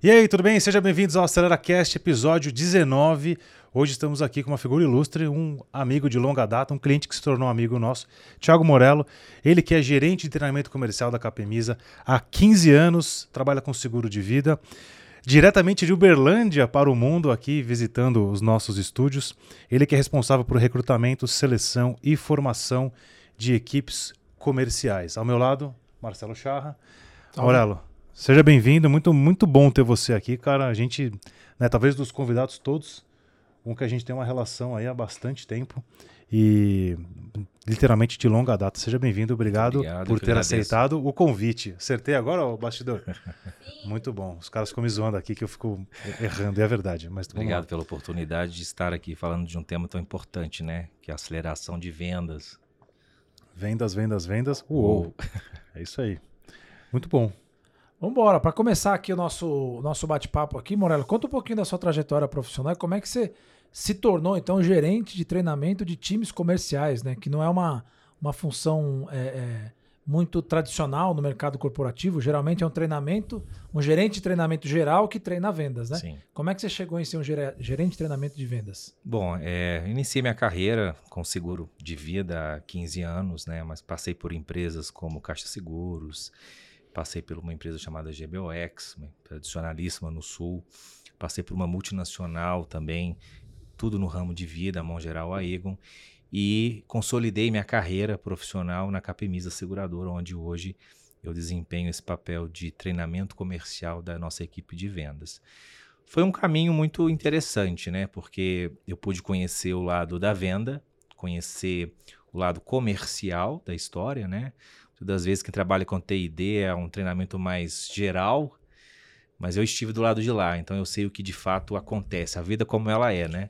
E aí, tudo bem? Sejam bem-vindos ao AceleraCast, episódio 19. Hoje estamos aqui com uma figura ilustre, um amigo de longa data, um cliente que se tornou amigo nosso, Thiago Morello. Ele que é gerente de treinamento comercial da Capemisa há 15 anos, trabalha com seguro de vida. Diretamente de Uberlândia para o mundo, aqui visitando os nossos estúdios. Ele que é responsável por recrutamento, seleção e formação de equipes comerciais. Ao meu lado, Marcelo Charra. Morello, Seja bem-vindo, muito, muito bom ter você aqui, cara. A gente, né, talvez dos convidados todos, um que a gente tem uma relação aí há bastante tempo e literalmente de longa data. Seja bem-vindo, obrigado, obrigado, por ter aceitado o convite. Acertei agora, o bastidor? muito bom. Os caras ficam me zoando aqui que eu fico errando, é a verdade. Mas obrigado pela oportunidade de estar aqui falando de um tema tão importante, né? Que é a aceleração de vendas. Vendas, vendas, vendas. Uou! Uou. É isso aí. Muito bom. Vamos embora. Para começar aqui o nosso, nosso bate-papo aqui, Morelo, conta um pouquinho da sua trajetória profissional e como é que você se tornou, então, gerente de treinamento de times comerciais, né? Que não é uma, uma função é, é, muito tradicional no mercado corporativo. Geralmente é um treinamento, um gerente de treinamento geral que treina vendas, né? Sim. Como é que você chegou em ser um gerente de treinamento de vendas? Bom, é, iniciei minha carreira com seguro de vida há 15 anos, né? Mas passei por empresas como Caixa Seguros, Passei por uma empresa chamada GBOX, tradicionalíssima no Sul. Passei por uma multinacional também, tudo no ramo de vida, a mão geral, a Egon. E consolidei minha carreira profissional na Capemisa Seguradora, onde hoje eu desempenho esse papel de treinamento comercial da nossa equipe de vendas. Foi um caminho muito interessante, né? Porque eu pude conhecer o lado da venda, conhecer o lado comercial da história, né? Todas as vezes que trabalha com TID é um treinamento mais geral, mas eu estive do lado de lá, então eu sei o que de fato acontece, a vida como ela é, né?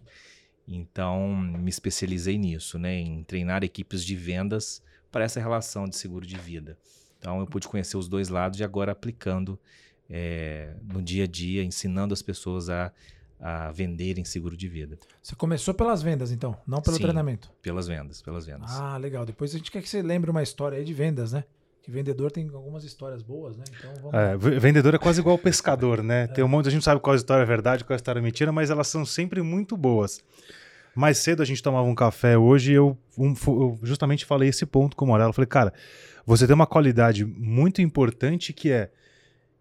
Então me especializei nisso, né? Em treinar equipes de vendas para essa relação de seguro de vida. Então eu pude conhecer os dois lados e agora aplicando é, no dia a dia, ensinando as pessoas a a venderem seguro de vida. Você começou pelas vendas, então, não pelo Sim, treinamento? Pelas vendas, pelas vendas. Ah, legal. Depois a gente quer que você lembre uma história aí de vendas, né? Que vendedor tem algumas histórias boas, né? Então vamos... é, vendedor é quase igual ao pescador, né? É. Tem um monte, a gente sabe qual história é verdade, qual história é mentira, mas elas são sempre muito boas. Mais cedo a gente tomava um café hoje e eu, um, eu justamente falei esse ponto com o Morello. Falei, cara, você tem uma qualidade muito importante que é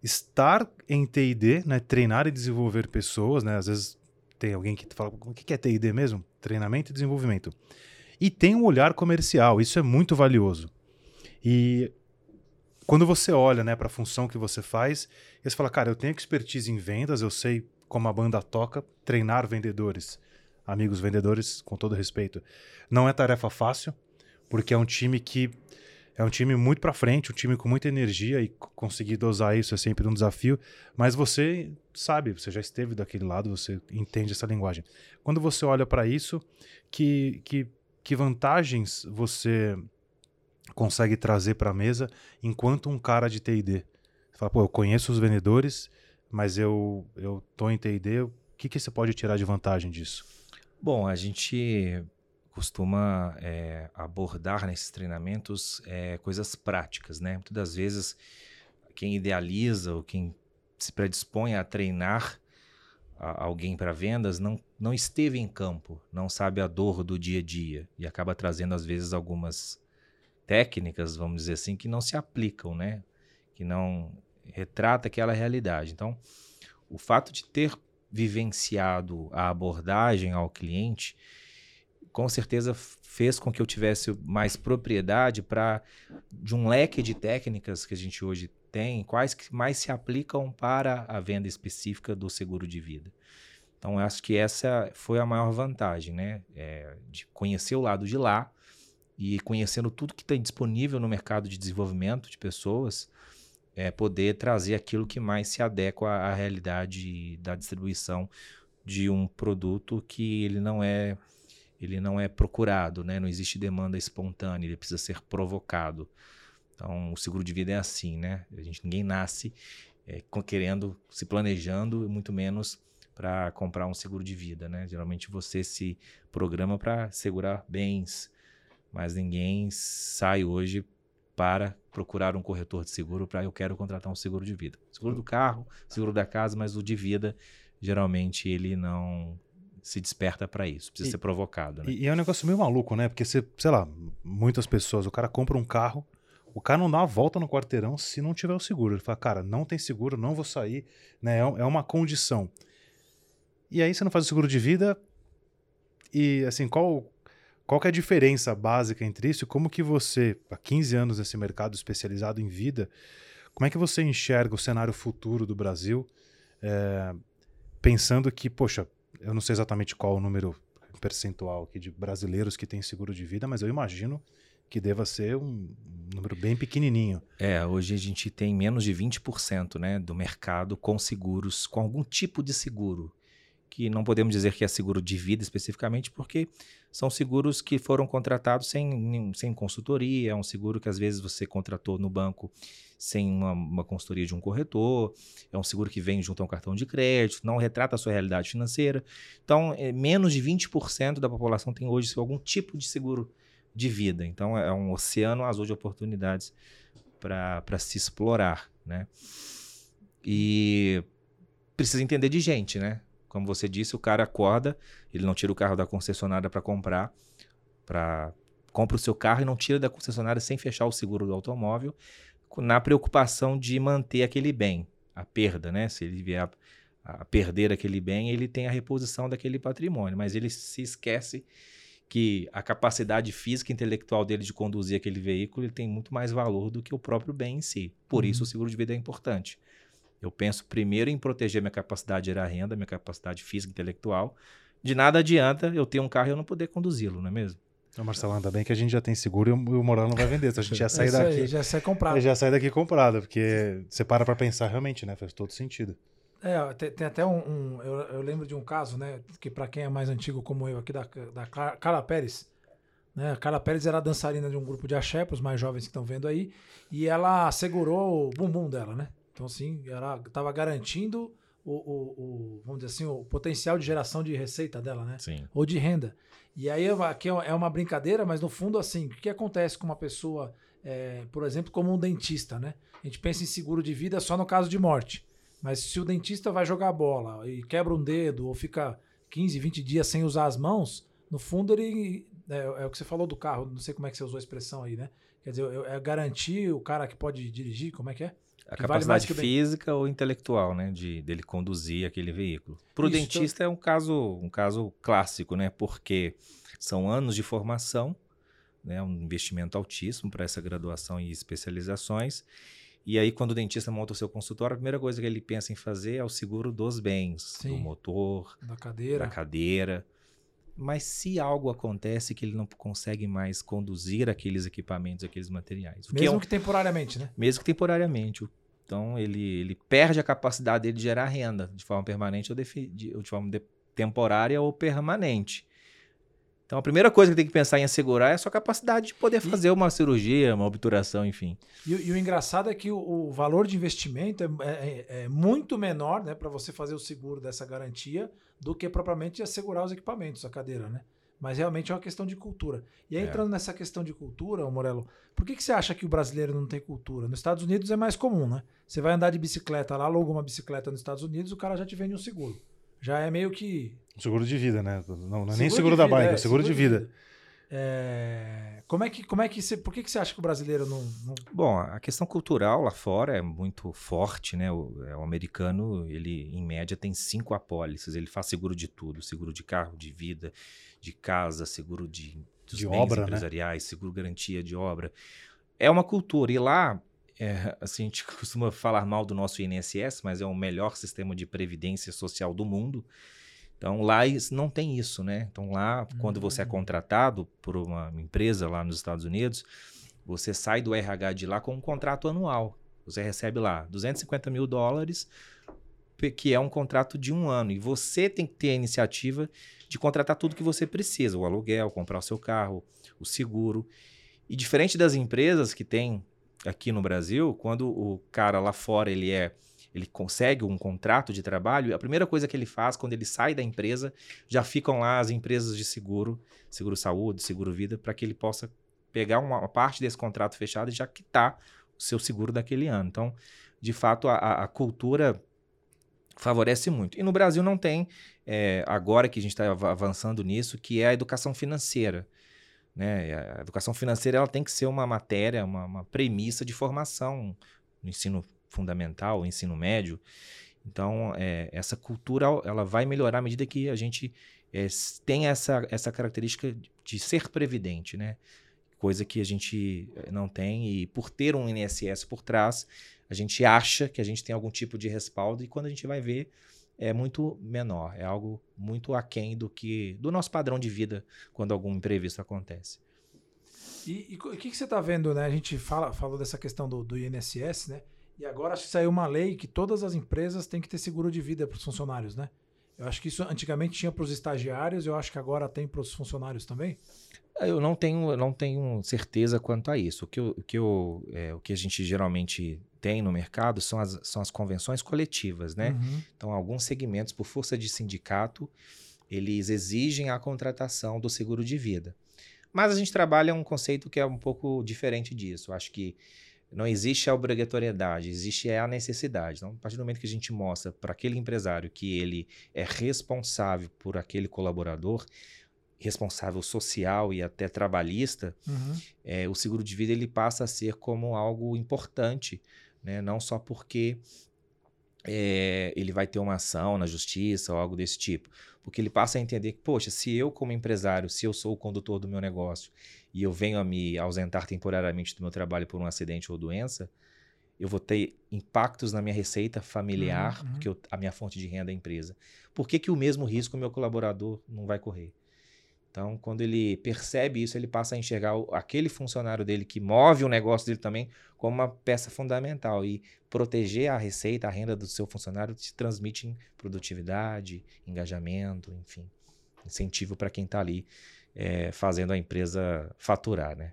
estar em TD, né, treinar e desenvolver pessoas, né, às vezes tem alguém que fala, o que é TD mesmo? Treinamento e desenvolvimento. E tem um olhar comercial, isso é muito valioso. E quando você olha né, para a função que você faz, você fala, cara, eu tenho expertise em vendas, eu sei como a banda toca, treinar vendedores, amigos vendedores, com todo respeito, não é tarefa fácil, porque é um time que é um time muito para frente, um time com muita energia e conseguir dosar isso é sempre um desafio. Mas você sabe, você já esteve daquele lado, você entende essa linguagem. Quando você olha para isso, que, que, que vantagens você consegue trazer para a mesa enquanto um cara de TD? Você fala, pô, eu conheço os vendedores, mas eu, eu tô em TD, o que, que você pode tirar de vantagem disso? Bom, a gente costuma é, abordar nesses treinamentos é, coisas práticas, né? Muitas das vezes quem idealiza ou quem se predispõe a treinar a, alguém para vendas não, não esteve em campo, não sabe a dor do dia a dia e acaba trazendo às vezes algumas técnicas, vamos dizer assim, que não se aplicam, né? Que não retrata aquela realidade. Então, o fato de ter vivenciado a abordagem ao cliente com certeza fez com que eu tivesse mais propriedade para de um leque de técnicas que a gente hoje tem, quais que mais se aplicam para a venda específica do seguro de vida. Então, eu acho que essa foi a maior vantagem, né? É, de conhecer o lado de lá e conhecendo tudo que tem disponível no mercado de desenvolvimento de pessoas, é, poder trazer aquilo que mais se adequa à realidade da distribuição de um produto que ele não é ele não é procurado, né? não existe demanda espontânea, ele precisa ser provocado. Então, o seguro de vida é assim, né? A gente, ninguém nasce é, querendo, se planejando, muito menos para comprar um seguro de vida, né? Geralmente você se programa para segurar bens, mas ninguém sai hoje para procurar um corretor de seguro para eu quero contratar um seguro de vida. Seguro do carro, seguro da casa, mas o de vida, geralmente ele não se desperta para isso, precisa E- ser provocado. Né? E, e é um negócio meio maluco, né? Porque você, sei lá, muitas pessoas, o cara compra um carro, o cara não dá uma volta no quarteirão se não tiver o seguro. Ele fala, cara, não tem seguro, não vou sair, né? É, é uma condição. E aí você não faz o seguro de vida e, assim, qual, qual que é a diferença básica entre isso e como que você, há 15 anos nesse mercado especializado em vida, como é que você enxerga o cenário futuro do Brasil, é, pensando que, poxa, eu não sei exatamente qual o número percentual aqui de brasileiros que têm seguro de vida, mas eu imagino que deva ser um número bem pequenininho. É, hoje a gente tem menos de 20% né, do mercado com seguros, com algum tipo de seguro. Que não podemos dizer que é seguro de vida especificamente, porque são seguros que foram contratados sem, sem consultoria, é um seguro que às vezes você contratou no banco sem uma, uma consultoria de um corretor, é um seguro que vem junto a um cartão de crédito, não retrata a sua realidade financeira. Então, é, menos de 20% da população tem hoje algum tipo de seguro de vida. Então, é um oceano azul de oportunidades para se explorar, né? E precisa entender de gente, né? Como você disse, o cara acorda, ele não tira o carro da concessionária para comprar, para compra o seu carro e não tira da concessionária sem fechar o seguro do automóvel, na preocupação de manter aquele bem, a perda, né? Se ele vier a, a perder aquele bem, ele tem a reposição daquele patrimônio, mas ele se esquece que a capacidade física e intelectual dele de conduzir aquele veículo ele tem muito mais valor do que o próprio bem em si. Por isso Uhum. o seguro de vida é importante. Eu penso primeiro em proteger minha capacidade de gerar renda, minha capacidade física e intelectual. De nada adianta eu ter um carro e eu não poder conduzi-lo, não é mesmo? Então, Marcelo, ainda bem que a gente já tem seguro e o o Morano não vai vender. Então a gente já É sai aí, daqui. já sai comprado. Já sai daqui comprado, porque você para pra pensar realmente, né? Faz todo sentido. É, tem, tem até um. um- eu, eu lembro de um caso, né? Que pra quem é mais antigo como eu aqui, da, da Carla Pérez. Né, a Carla Pérez era dançarina de um grupo de axé, para os mais jovens que estão vendo aí. E ela segurou o bumbum dela, né? Então, assim, ela estava garantindo o, o- o- vamos dizer assim, o potencial de geração de receita dela, né? Sim. ou de renda. E aí aqui é uma brincadeira, mas no fundo, assim, o que acontece com uma pessoa, é, por exemplo, como um dentista, né? A gente pensa em seguro de vida só no caso de morte. Mas se o dentista vai jogar bola e quebra um dedo ou fica 15, 20 dias sem usar as mãos, no fundo ele. É, é o que você falou do carro, não sei como é que você usou a expressão aí, né? Quer dizer, é é garantir o cara que pode dirigir, como é que é? A Que vale capacidade bem. física ou intelectual, né, de dele conduzir aquele veículo. Para o dentista é um caso, um caso clássico, né, porque são anos de formação, né, um investimento altíssimo para essa graduação e especializações. E aí, quando o dentista monta o seu consultório, a primeira coisa que ele pensa em fazer é o seguro dos bens, do Sim. motor, Da cadeira. da cadeira. Mas se algo acontece que ele não consegue mais conduzir aqueles equipamentos, aqueles materiais, o que é Mesmo um que temporariamente, né? mesmo que temporariamente. Então, ele, ele perde a capacidade dele de gerar renda de forma permanente ou, defi- de, ou de forma de- temporária ou permanente. Então, a primeira coisa que tem que pensar em assegurar é a sua capacidade de poder fazer uma cirurgia, uma obturação, enfim. E, o- e o engraçado é que o, o valor de investimento é, é- é muito menor né, para você fazer o seguro dessa garantia do que propriamente assegurar os equipamentos, a cadeira, né? Mas realmente é uma questão de cultura. E aí, É. entrando nessa questão de cultura, Morello, por que, que você acha que o brasileiro não tem cultura? Nos Estados Unidos é mais comum, né? Você vai andar de bicicleta lá, aluga uma bicicleta nos Estados Unidos, o cara já te vende um seguro. Já é meio que Seguro de vida, né? Não, não é nem seguro da de vida, bike, é é, seguro de vida. É, Como é que, como é que você, por que, que você acha que o brasileiro não, não Bom, a questão cultural lá fora é muito forte, né? O, é, o americano, ele em média tem cinco apólices, ele faz seguro de tudo, seguro de carro, de vida, de casa, seguro de, dos De bens obra, né? empresariais, seguro garantia de obra. É uma cultura e lá, é, assim, a gente costuma falar mal do nosso INSS, mas é o melhor sistema de previdência social do mundo. Então lá não tem isso, né? Então lá, quando você é Hum. contratado por uma empresa lá nos Estados Unidos, você sai do RH de lá com um contrato anual. Você recebe lá 250 mil dólares, que é um contrato de um ano. E você tem que ter a iniciativa de contratar tudo que você precisa: o aluguel, comprar o seu carro, o seguro. E diferente das empresas que tem aqui no Brasil, quando o cara lá fora ele é ele consegue um contrato de trabalho, a primeira coisa que ele faz quando ele sai da empresa, já ficam lá as empresas de seguro, seguro saúde, seguro vida, para que ele possa pegar uma parte desse contrato fechado e já quitar o seu seguro daquele ano. Então, de fato, a, a cultura favorece muito. E no Brasil não tem, é, agora que a gente está avançando nisso, que é a educação financeira. Né? A educação financeira ela tem que ser uma matéria, uma, uma premissa de formação no ensino fundamental, ensino médio. Então, é, essa cultura ela vai melhorar à medida que a gente é, tem essa, essa característica de ser previdente, né? Coisa que a gente é, não tem e por ter um INSS por trás, a gente acha que a gente tem algum tipo de respaldo e quando a gente vai ver é muito menor, é algo muito aquém do que do nosso padrão de vida quando algum imprevisto acontece. E o que, que, você está vendo, né? A gente fala, falou dessa questão do, do INSS, né? E agora acho que saiu uma lei que todas as empresas têm que ter seguro de vida para os funcionários, né? Eu acho que isso antigamente tinha para os estagiários, eu acho que agora tem para os funcionários também. Eu não tenho, eu não tenho certeza quanto a isso. O que, eu, o, que eu, é, o que a gente geralmente tem no mercado são as, são as convenções coletivas, né? Uhum. Então, alguns segmentos, por força de sindicato, eles exigem a contratação do seguro de vida. Mas a gente trabalha um conceito que é um pouco diferente disso. Eu acho que não existe a obrigatoriedade, existe é a necessidade. Então, a partir do momento que a gente mostra para aquele empresário que ele é responsável por aquele colaborador, responsável social e até trabalhista, uhum. é, o seguro de vida ele passa a ser como algo importante, né? não só porque é, ele vai ter uma ação na justiça ou algo desse tipo, porque ele passa a entender que, poxa, se eu como empresário, se eu sou o condutor do meu negócio e eu venho a me ausentar temporariamente do meu trabalho por um acidente ou doença, eu vou ter impactos na minha receita familiar, uhum. porque eu, a minha fonte de renda é a empresa. Por que, que o mesmo risco o meu colaborador não vai correr? Então, quando ele percebe isso, ele passa a enxergar o, aquele funcionário dele que move o negócio dele também como uma peça fundamental. E proteger a receita, a renda do seu funcionário se transmite em produtividade, engajamento, enfim, incentivo para quem está ali é, fazendo a empresa faturar, né?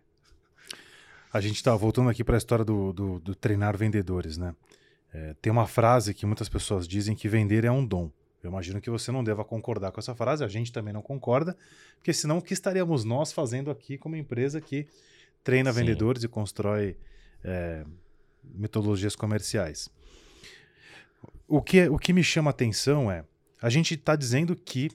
A gente está voltando aqui para a história do, do, do, treinar vendedores, né? É, tem uma frase que muitas pessoas dizem que vender é um dom. Eu imagino que você não deva concordar com essa frase, a gente também não concorda, porque senão o que estaríamos nós fazendo aqui como empresa que treina Sim. vendedores e constrói é, metodologias comerciais? O que, o que me chama a atenção é, a gente está dizendo que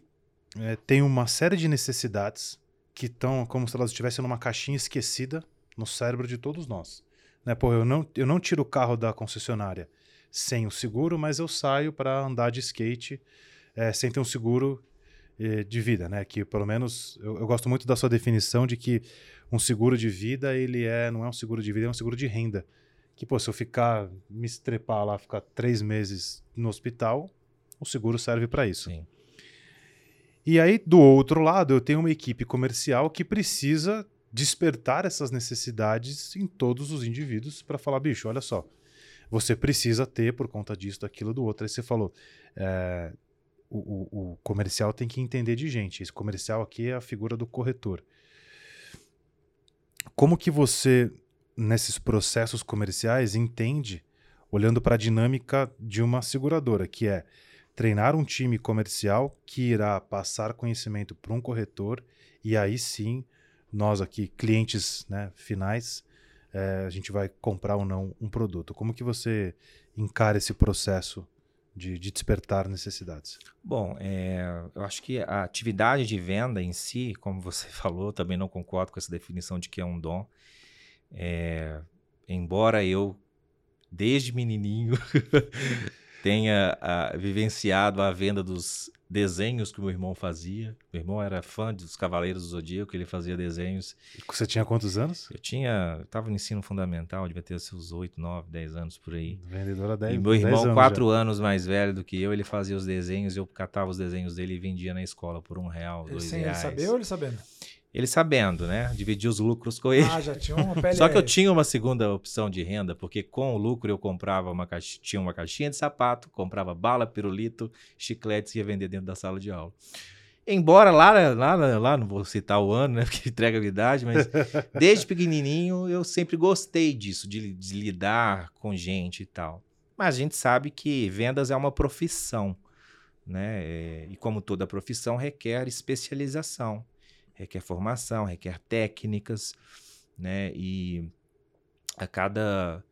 é, tem uma série de necessidades que estão como se elas estivessem numa caixinha esquecida no cérebro de todos nós. Né? Pô, eu não, eu não tiro o carro da concessionária sem o seguro, mas eu saio para andar de skate é, sem ter um seguro é, de vida, né? Que pelo menos eu, eu, gosto muito da sua definição de que um seguro de vida ele é não é um seguro de vida, é um seguro de renda. Que pô, se eu ficar me estrepar lá, ficar três meses no hospital, o seguro serve para isso. Sim. E aí, do outro lado, eu tenho uma equipe comercial que precisa despertar essas necessidades em todos os indivíduos para falar, bicho, olha só, você precisa ter por conta disso, daquilo, do outro. Aí você falou, é, o, o, o, comercial tem que entender de gente. Esse comercial aqui é a figura do corretor. Como que você, nesses processos comerciais, entende, olhando para a dinâmica de uma seguradora, que é treinar um time comercial que irá passar conhecimento para um corretor e aí sim nós aqui clientes né, finais é, a gente vai comprar ou não um produto. Como que você encara esse processo de, de despertar necessidades? Bom é, eu acho que a atividade de venda em si como você falou também não concordo com essa definição de que é um dom. É, embora eu desde menininho tenha a, vivenciado a venda dos desenhos que o meu irmão fazia. Meu irmão era fã dos Cavaleiros do Zodíaco, ele fazia desenhos. Você tinha quantos anos? Eu tinha, eu tava no ensino fundamental, devia ter seus 8, 9, 10 anos por aí. Vendedora 10 E meu irmão, 4 anos mais velho do que eu, ele fazia os desenhos, eu catava os desenhos dele e vendia na escola por um real, dois Sem reais. Sem ele saber ou ele sabendo? Ele sabendo, né? Dividir os lucros com ele. Ah, já tinha uma pele. Só que eu tinha uma segunda opção de renda, porque com o lucro eu comprava uma caixinha, tinha uma caixinha de sapato, comprava bala, pirulito, chicletes e ia vender dentro da sala de aula. Embora lá, lá, lá, não vou citar o ano, né? Porque entrega a idade, mas desde pequenininho eu sempre gostei disso, de, de lidar com gente e tal. Mas a gente sabe que vendas é uma profissão, né? É, e como toda profissão requer especialização requer formação, requer técnicas. né? E a cada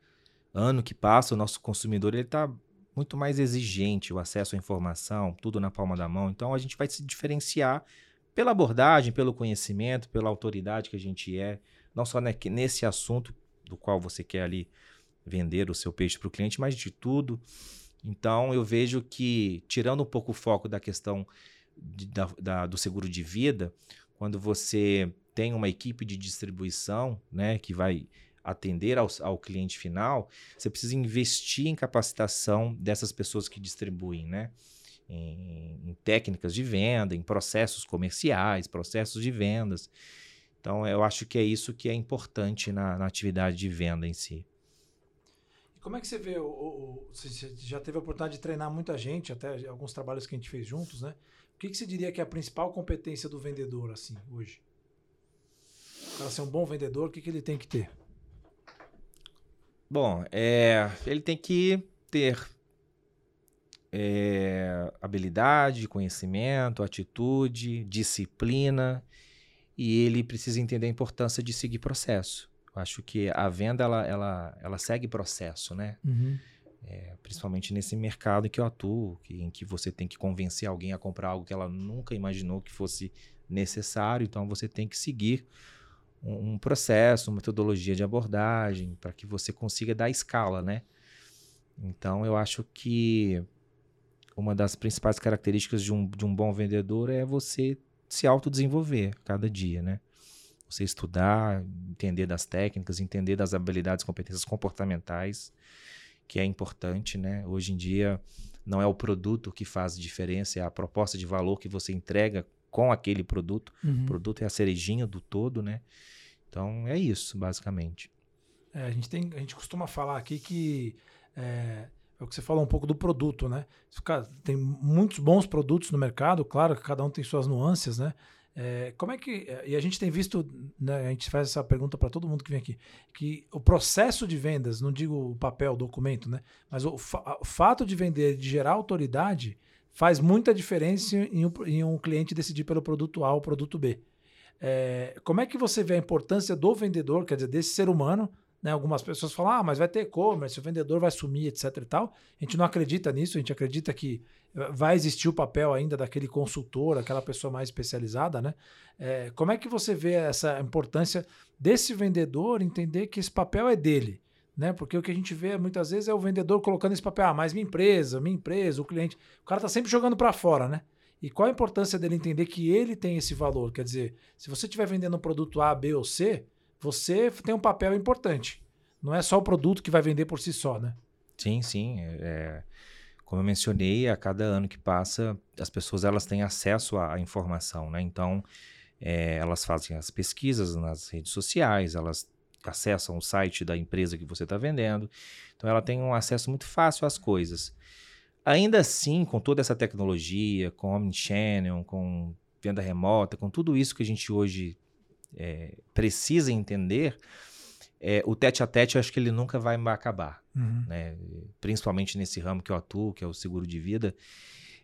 ano que passa, o nosso consumidor ele está muito mais exigente, o acesso à informação, tudo na palma da mão. Então a gente vai se diferenciar pela abordagem, pelo conhecimento, pela autoridade que a gente é, não só nesse assunto do qual você quer ali vender o seu peixe para o cliente, mas de tudo. Então eu vejo que, tirando um pouco o foco da questão de, da, da, do seguro de vida, quando você tem uma equipe de distribuição né, que vai atender ao, ao, cliente final, você precisa investir em capacitação dessas pessoas que distribuem, né? Em, em, técnicas de venda, em processos comerciais, processos de vendas. Então, eu acho que é isso que é importante na, na atividade de venda em si. E como é que você vê? O, o, você já teve a oportunidade de treinar muita gente, até alguns trabalhos que a gente fez juntos, né? O que, que você diria que é a principal competência do vendedor, assim, hoje? Para ser um bom vendedor, o que, que ele tem que ter? Bom, é, ele tem que ter é, habilidade, conhecimento, atitude, disciplina e ele precisa entender a importância de seguir processo. Eu acho que a venda ela, ela, ela segue processo, né? Uhum. É, principalmente nesse mercado que eu atuo, que, em que você tem que convencer alguém a comprar algo que ela nunca imaginou que fosse necessário, então você tem que seguir um, um processo, uma metodologia de abordagem para que você consiga dar escala, né? Então eu acho que uma das principais características de um, de um bom vendedor é você se autodesenvolver cada dia, né? Você estudar, entender das técnicas, entender das habilidades, competências comportamentais, que é importante, né? Hoje em dia não é o produto que faz diferença, é a proposta de valor que você entrega com aquele produto. Uhum. O produto é a cerejinha do todo, né? Então é isso, basicamente. É, a, gente tem, a gente costuma falar aqui que é, é o que você falou um pouco do produto, né? Tem muitos bons produtos no mercado, claro que cada um tem suas nuances, né? É, como é que. E a gente tem visto, né, a gente faz essa pergunta para todo mundo que vem aqui, que o processo de vendas, não digo o papel, o documento, né? Mas o, fa o fato de vender, de gerar autoridade, faz muita diferença em um, em um cliente decidir pelo produto A ou produto B. É, como é que você vê a importância do vendedor, quer dizer, desse ser humano? Né? Algumas pessoas falam, ah, mas vai ter e-commerce, o vendedor vai sumir, etc e tal. A gente não acredita nisso, a gente acredita que vai existir o papel ainda daquele consultor, aquela pessoa mais especializada, né? É, como é que você vê essa importância desse vendedor entender que esse papel é dele? né? Porque o que a gente vê muitas vezes é o vendedor colocando esse papel, ah, mas minha empresa, minha empresa, o cliente. O cara está sempre jogando para fora, né? E qual a importância dele entender que ele tem esse valor? Quer dizer, se você estiver vendendo um produto A, B ou C, você tem um papel importante. Não é só o produto que vai vender por si só, né? Sim, sim. É, é como eu mencionei, a cada ano que passa, as pessoas elas têm acesso à informação, né? Então, é, elas fazem as pesquisas nas redes sociais, elas acessam o site da empresa que você está vendendo. Então ela tem um acesso muito fácil às coisas. Ainda assim, com toda essa tecnologia, com Omnichannel, com venda remota, com tudo isso que a gente hoje é, precisa entender, é, o tete a tete eu acho que ele nunca vai acabar. Uhum. Né? Principalmente nesse ramo que eu atuo, que é o seguro de vida.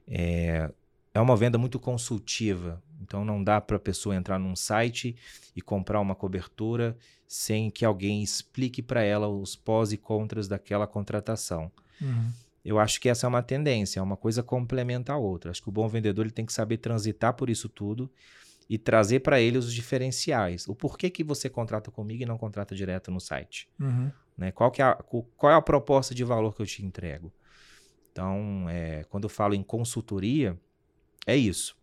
É, é uma venda muito consultiva. Então não dá para a pessoa entrar num site e comprar uma cobertura sem que alguém explique para ela os pós e contras daquela contratação. Uhum. Eu acho que essa é uma tendência, é uma coisa complementa a outra. Acho que o bom vendedor ele tem que saber transitar por isso tudo e trazer para ele os diferenciais. O porquê que você contrata comigo e não contrata direto no site. Uhum. Né? Qual, que é a, qual é a proposta de valor que eu te entrego? Então, é, quando eu falo em consultoria, é isso.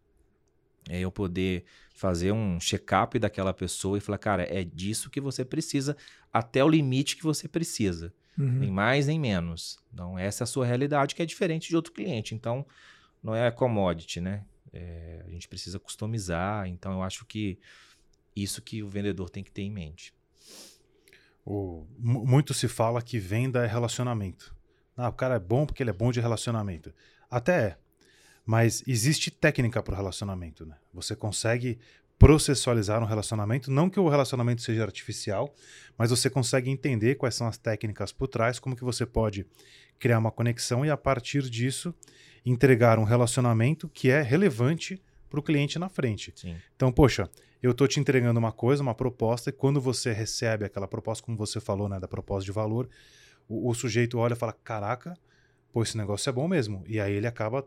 É eu poder fazer um check-up daquela pessoa e falar, cara, é disso que você precisa, até o limite que você precisa. Uhum. Nem mais, nem menos. Então, essa é a sua realidade, que é diferente de outro cliente. Então, não é commodity, né? É, a gente precisa customizar. Então, eu acho que isso que o vendedor tem que ter em mente. O, muito se fala que venda é relacionamento. Ah, o cara é bom porque ele é bom de relacionamento. Até é. Mas existe técnica para o relacionamento, né? Você consegue processualizar um relacionamento, não que o relacionamento seja artificial, mas você consegue entender quais são as técnicas por trás, como que você pode criar uma conexão e a partir disso entregar um relacionamento que é relevante para o cliente na frente. Sim. Então, poxa, eu estou te entregando uma coisa, uma proposta, e quando você recebe aquela proposta, como você falou, né, da proposta de valor, o, o sujeito olha e fala: caraca, pô, esse negócio é bom mesmo. E aí ele acaba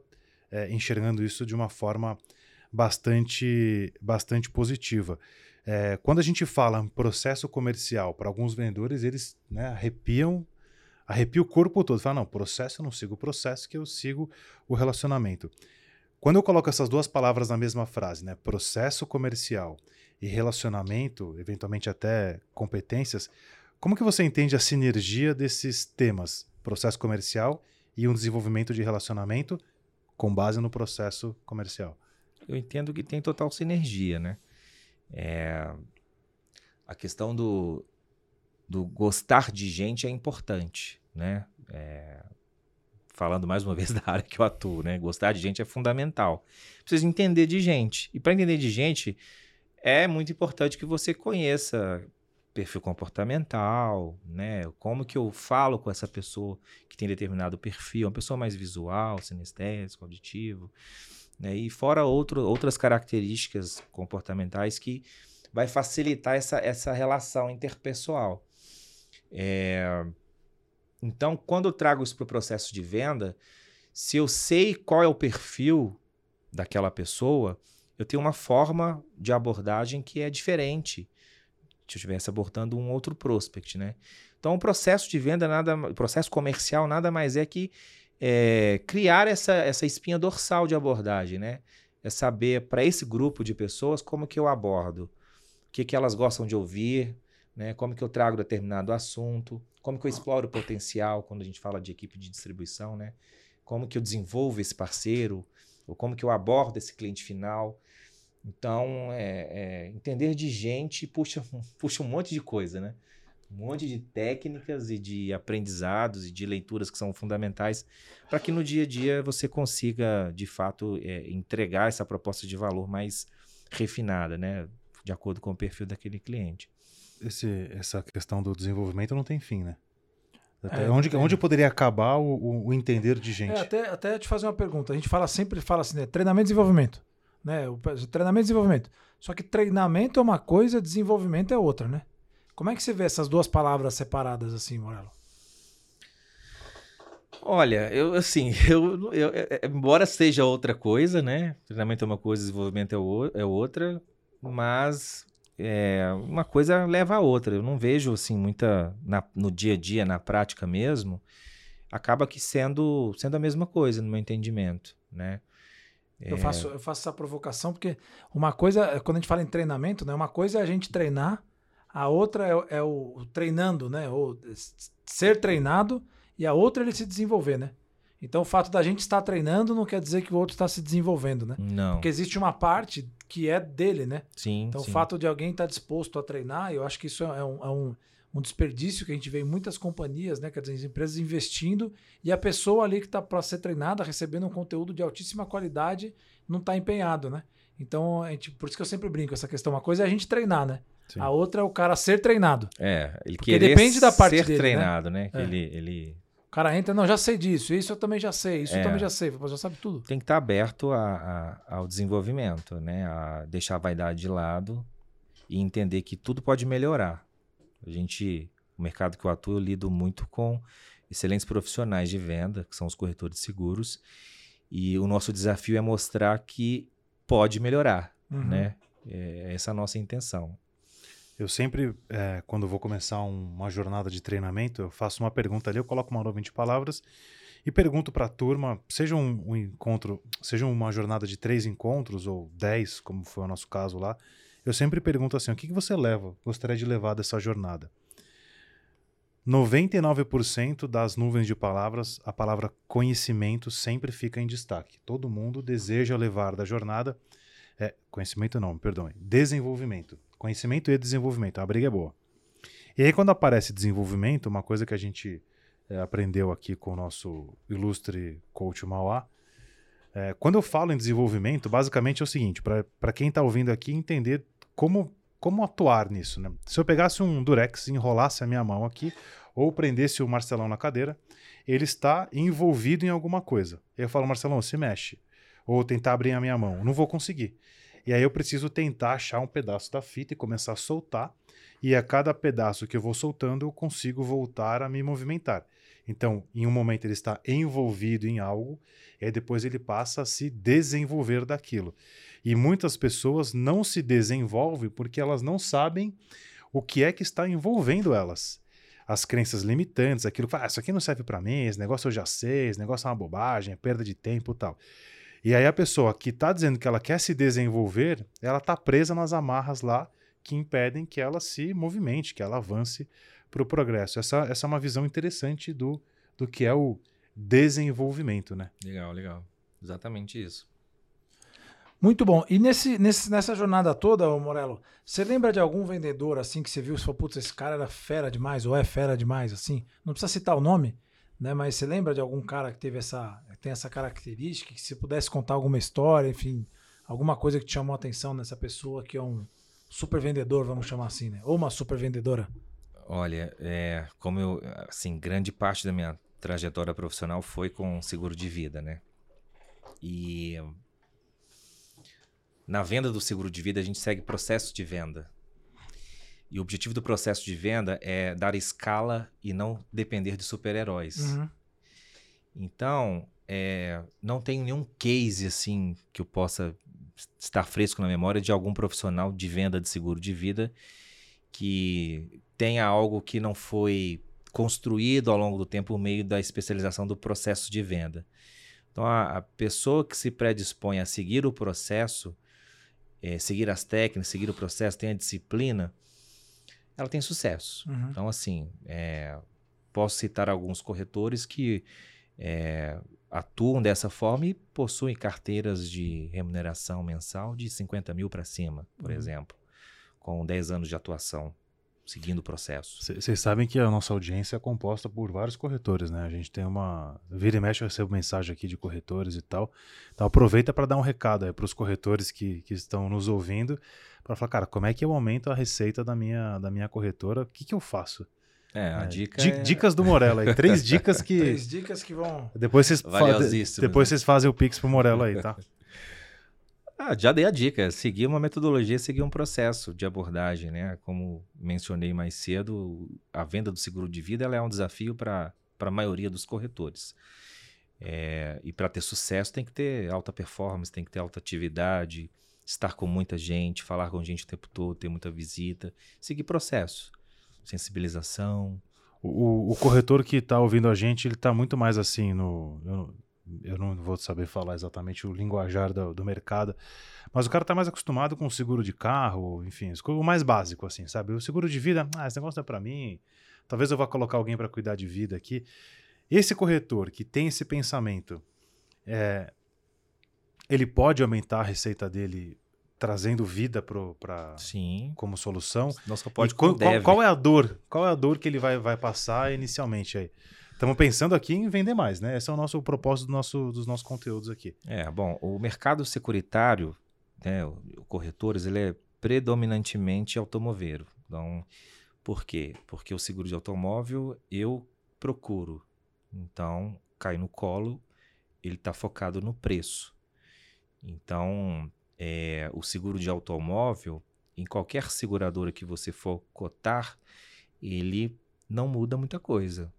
é, enxergando isso de uma forma bastante, bastante positiva. É, quando a gente fala em processo comercial, para alguns vendedores, eles né, arrepiam, arrepia o corpo todo. Fala, não, processo eu não sigo o processo, que eu sigo o relacionamento. Quando eu coloco essas duas palavras na mesma frase, né, processo comercial e relacionamento, eventualmente até competências, como que você entende a sinergia desses temas, processo comercial e um desenvolvimento de relacionamento com base no processo comercial? Eu entendo que tem total sinergia, né? É, a questão do, do gostar de gente é importante, né? É, falando mais uma vez da área que eu atuo, né? Gostar de gente é fundamental. Precisa entender de gente. E para entender de gente, é muito importante que você conheça perfil comportamental, né? Como que eu falo com essa pessoa que tem determinado perfil, uma pessoa mais visual, sinestésico, auditivo, né? E fora outro, outras características comportamentais que vai facilitar essa, essa relação interpessoal. É... Então, quando eu trago isso para o processo de venda, se eu sei qual é o perfil daquela pessoa, eu tenho uma forma de abordagem que é diferente se eu estivesse abordando um outro prospect, né? Então, o processo de venda, nada, o processo comercial nada mais é que é, criar essa, essa espinha dorsal de abordagem, né? É saber para esse grupo de pessoas como que eu abordo, o que, que elas gostam de ouvir, né? Como que eu trago determinado assunto, como que eu exploro o potencial quando a gente fala de equipe de distribuição, né? Como que eu desenvolvo esse parceiro, ou como que eu abordo esse cliente final. Então, é, é, entender de gente puxa, puxa um monte de coisa, né? Um monte de técnicas e de aprendizados e de leituras que são fundamentais para que no dia a dia você consiga, de fato, é, entregar essa proposta de valor mais refinada, né? De acordo com o perfil daquele cliente. Esse, essa questão do desenvolvimento não tem fim, né? Até é, onde, onde poderia acabar o, o entender de gente? É, até, até te fazer uma pergunta. A gente fala sempre fala assim, né? Treinamento e desenvolvimento né? O treinamento e desenvolvimento. Só que treinamento é uma coisa, desenvolvimento é outra, né? Como é que você vê essas duas palavras separadas assim, Morelo? Olha, eu assim, eu, eu, é, é, embora seja outra coisa, né? Treinamento é uma coisa, desenvolvimento é, o, é outra, mas é, uma coisa leva a outra. Eu não vejo assim muita na, no dia a dia, na prática mesmo, acaba que sendo sendo a mesma coisa no meu entendimento, né? Eu, faço, eu faço essa provocação porque uma coisa, quando a gente fala em treinamento, né, uma coisa é a gente treinar, a outra é, é o, o, treinando, né? Ou ser treinado, e a outra é ele se desenvolver, né? Então o fato da gente estar treinando não quer dizer que o outro está se desenvolvendo, né? Não. Porque existe uma parte que é dele, né? Sim. Então sim. o fato de alguém estar disposto a treinar, eu acho que isso é um, é um um desperdício que a gente vê em muitas companhias, né? Quer dizer, as empresas investindo e a pessoa ali que está para ser treinada, recebendo um conteúdo de altíssima qualidade, não está empenhado, né? Então, a gente, por isso que eu sempre brinco essa questão. Uma coisa é a gente treinar, né? Sim. A outra é o cara ser treinado. É, ele Porque depende da parte ser dele, né? treinado, né? né? É. Ele, ele... O cara entra, não, já sei disso, isso eu também já sei, isso é. eu também já sei, já sabe tudo. Tem que estar aberto a, a, ao desenvolvimento, né? A deixar a vaidade de lado e entender que tudo pode melhorar. A gente, o mercado que eu atuo, eu lido muito com excelentes profissionais de venda, que são os corretores de seguros, e o nosso desafio é mostrar que pode melhorar, uhum. né? É essa a nossa intenção. Eu sempre, é, quando vou começar um, uma jornada de treinamento, eu faço uma pergunta ali, eu coloco uma nuvem de palavras e pergunto para a turma, seja um, um, encontro, seja uma jornada de três encontros ou dez, como foi o nosso caso lá, eu sempre pergunto assim: o que, que você leva, gostaria de levar dessa jornada? 99% das nuvens de palavras, a palavra conhecimento sempre fica em destaque. Todo mundo deseja levar da jornada. É, conhecimento não, perdão. Desenvolvimento. Conhecimento e desenvolvimento. A briga é boa. E aí, quando aparece desenvolvimento, uma coisa que a gente é, aprendeu aqui com o nosso ilustre coach Mauá, é, quando eu falo em desenvolvimento, basicamente é o seguinte: para quem está ouvindo aqui entender como, como atuar nisso. Né? Se eu pegasse um durex, enrolasse a minha mão aqui, ou prendesse o Marcelão na cadeira, ele está envolvido em alguma coisa. Eu falo, Marcelão, se mexe. ou tentar abrir a minha mão. Não vou conseguir. E aí eu preciso tentar achar um pedaço da fita e começar a soltar. E a cada pedaço que eu vou soltando, eu consigo voltar a me movimentar. Então, em um momento ele está envolvido em algo, e depois ele passa a se desenvolver daquilo. E muitas pessoas não se desenvolvem porque elas não sabem o que é que está envolvendo elas. As crenças limitantes, aquilo que ah, isso aqui não serve para mim, esse negócio eu já sei, esse negócio é uma bobagem, é perda de tempo tal. E aí a pessoa que está dizendo que ela quer se desenvolver, ela está presa nas amarras lá que impedem que ela se movimente, que ela avance para o progresso. Essa, essa é uma visão interessante do, do que é o desenvolvimento, né? Legal, legal. Exatamente isso. Muito bom. E nesse, nesse, nessa jornada toda, Morello, você lembra de algum vendedor assim que você viu e falou, putz, esse cara era fera demais, ou é fera demais, assim? Não precisa citar o nome, né? Mas você lembra de algum cara que teve essa, tem essa característica, que se pudesse contar alguma história, enfim, alguma coisa que te chamou a atenção nessa pessoa que é um super vendedor, vamos chamar assim, né? Ou uma super vendedora? Olha, é, como eu, assim, grande parte da minha trajetória profissional foi com seguro de vida, né? E na venda do seguro de vida a gente segue processo de venda. E o objetivo do processo de venda é dar escala e não depender de super-heróis. Uhum. Então, é, não tem nenhum case assim que eu possa estar fresco na memória de algum profissional de venda de seguro de vida que tenha algo que não foi construído ao longo do tempo por meio da especialização do processo de venda. Então, a, a pessoa que se predispõe a seguir o processo, é, seguir as técnicas, seguir o processo, tem a disciplina, ela tem sucesso. Uhum. Então, assim, é, posso citar alguns corretores que é, atuam dessa forma e possuem carteiras de remuneração mensal de 50 mil para cima, por uhum. exemplo, com 10 anos de atuação seguindo o processo. Vocês sabem que a nossa audiência é composta por vários corretores, né? A gente tem uma. Vira e mexe, eu recebo mensagem aqui de corretores e tal. Então aproveita para dar um recado aí para os corretores que, que estão nos ouvindo, para falar, cara, como é que eu aumento a receita da minha, da minha corretora? O que, que eu faço? É, a é, dica é... Dicas do Morello aí. Três dicas que. Três dicas que vão. Depois vocês, fa... Depois vocês fazem o Pix pro Morello aí, tá? Ah, já dei a dica. Seguir uma metodologia, seguir um processo de abordagem, né? Como mencionei mais cedo, a venda do seguro de vida é um desafio para a maioria dos corretores. É, e para ter sucesso tem que ter alta performance, tem que ter alta atividade, estar com muita gente, falar com gente o tempo todo, ter muita visita, seguir processo, sensibilização. O, o corretor que está ouvindo a gente, ele está muito mais assim no. Eu, eu não vou saber falar exatamente o linguajar do, do mercado, mas o cara tá mais acostumado com o seguro de carro, enfim, o mais básico, assim, sabe? O seguro de vida, ah, esse negócio não é para mim, talvez eu vá colocar alguém para cuidar de vida aqui. Esse corretor que tem esse pensamento, é, ele pode aumentar a receita dele trazendo vida para como solução. Nossa, pode qual, qual, qual, é a dor? Qual é a dor que ele vai, vai passar inicialmente aí? Estamos pensando aqui em vender mais, né? Esse é o nosso o propósito do nosso, dos nossos conteúdos aqui. É, bom, o mercado securitário, né, o, o corretores, ele é predominantemente automoveiro. Então, por quê? Porque o seguro de automóvel eu procuro. Então, cai no colo, ele está focado no preço. Então, é, o seguro de automóvel, em qualquer seguradora que você for cotar, ele não muda muita coisa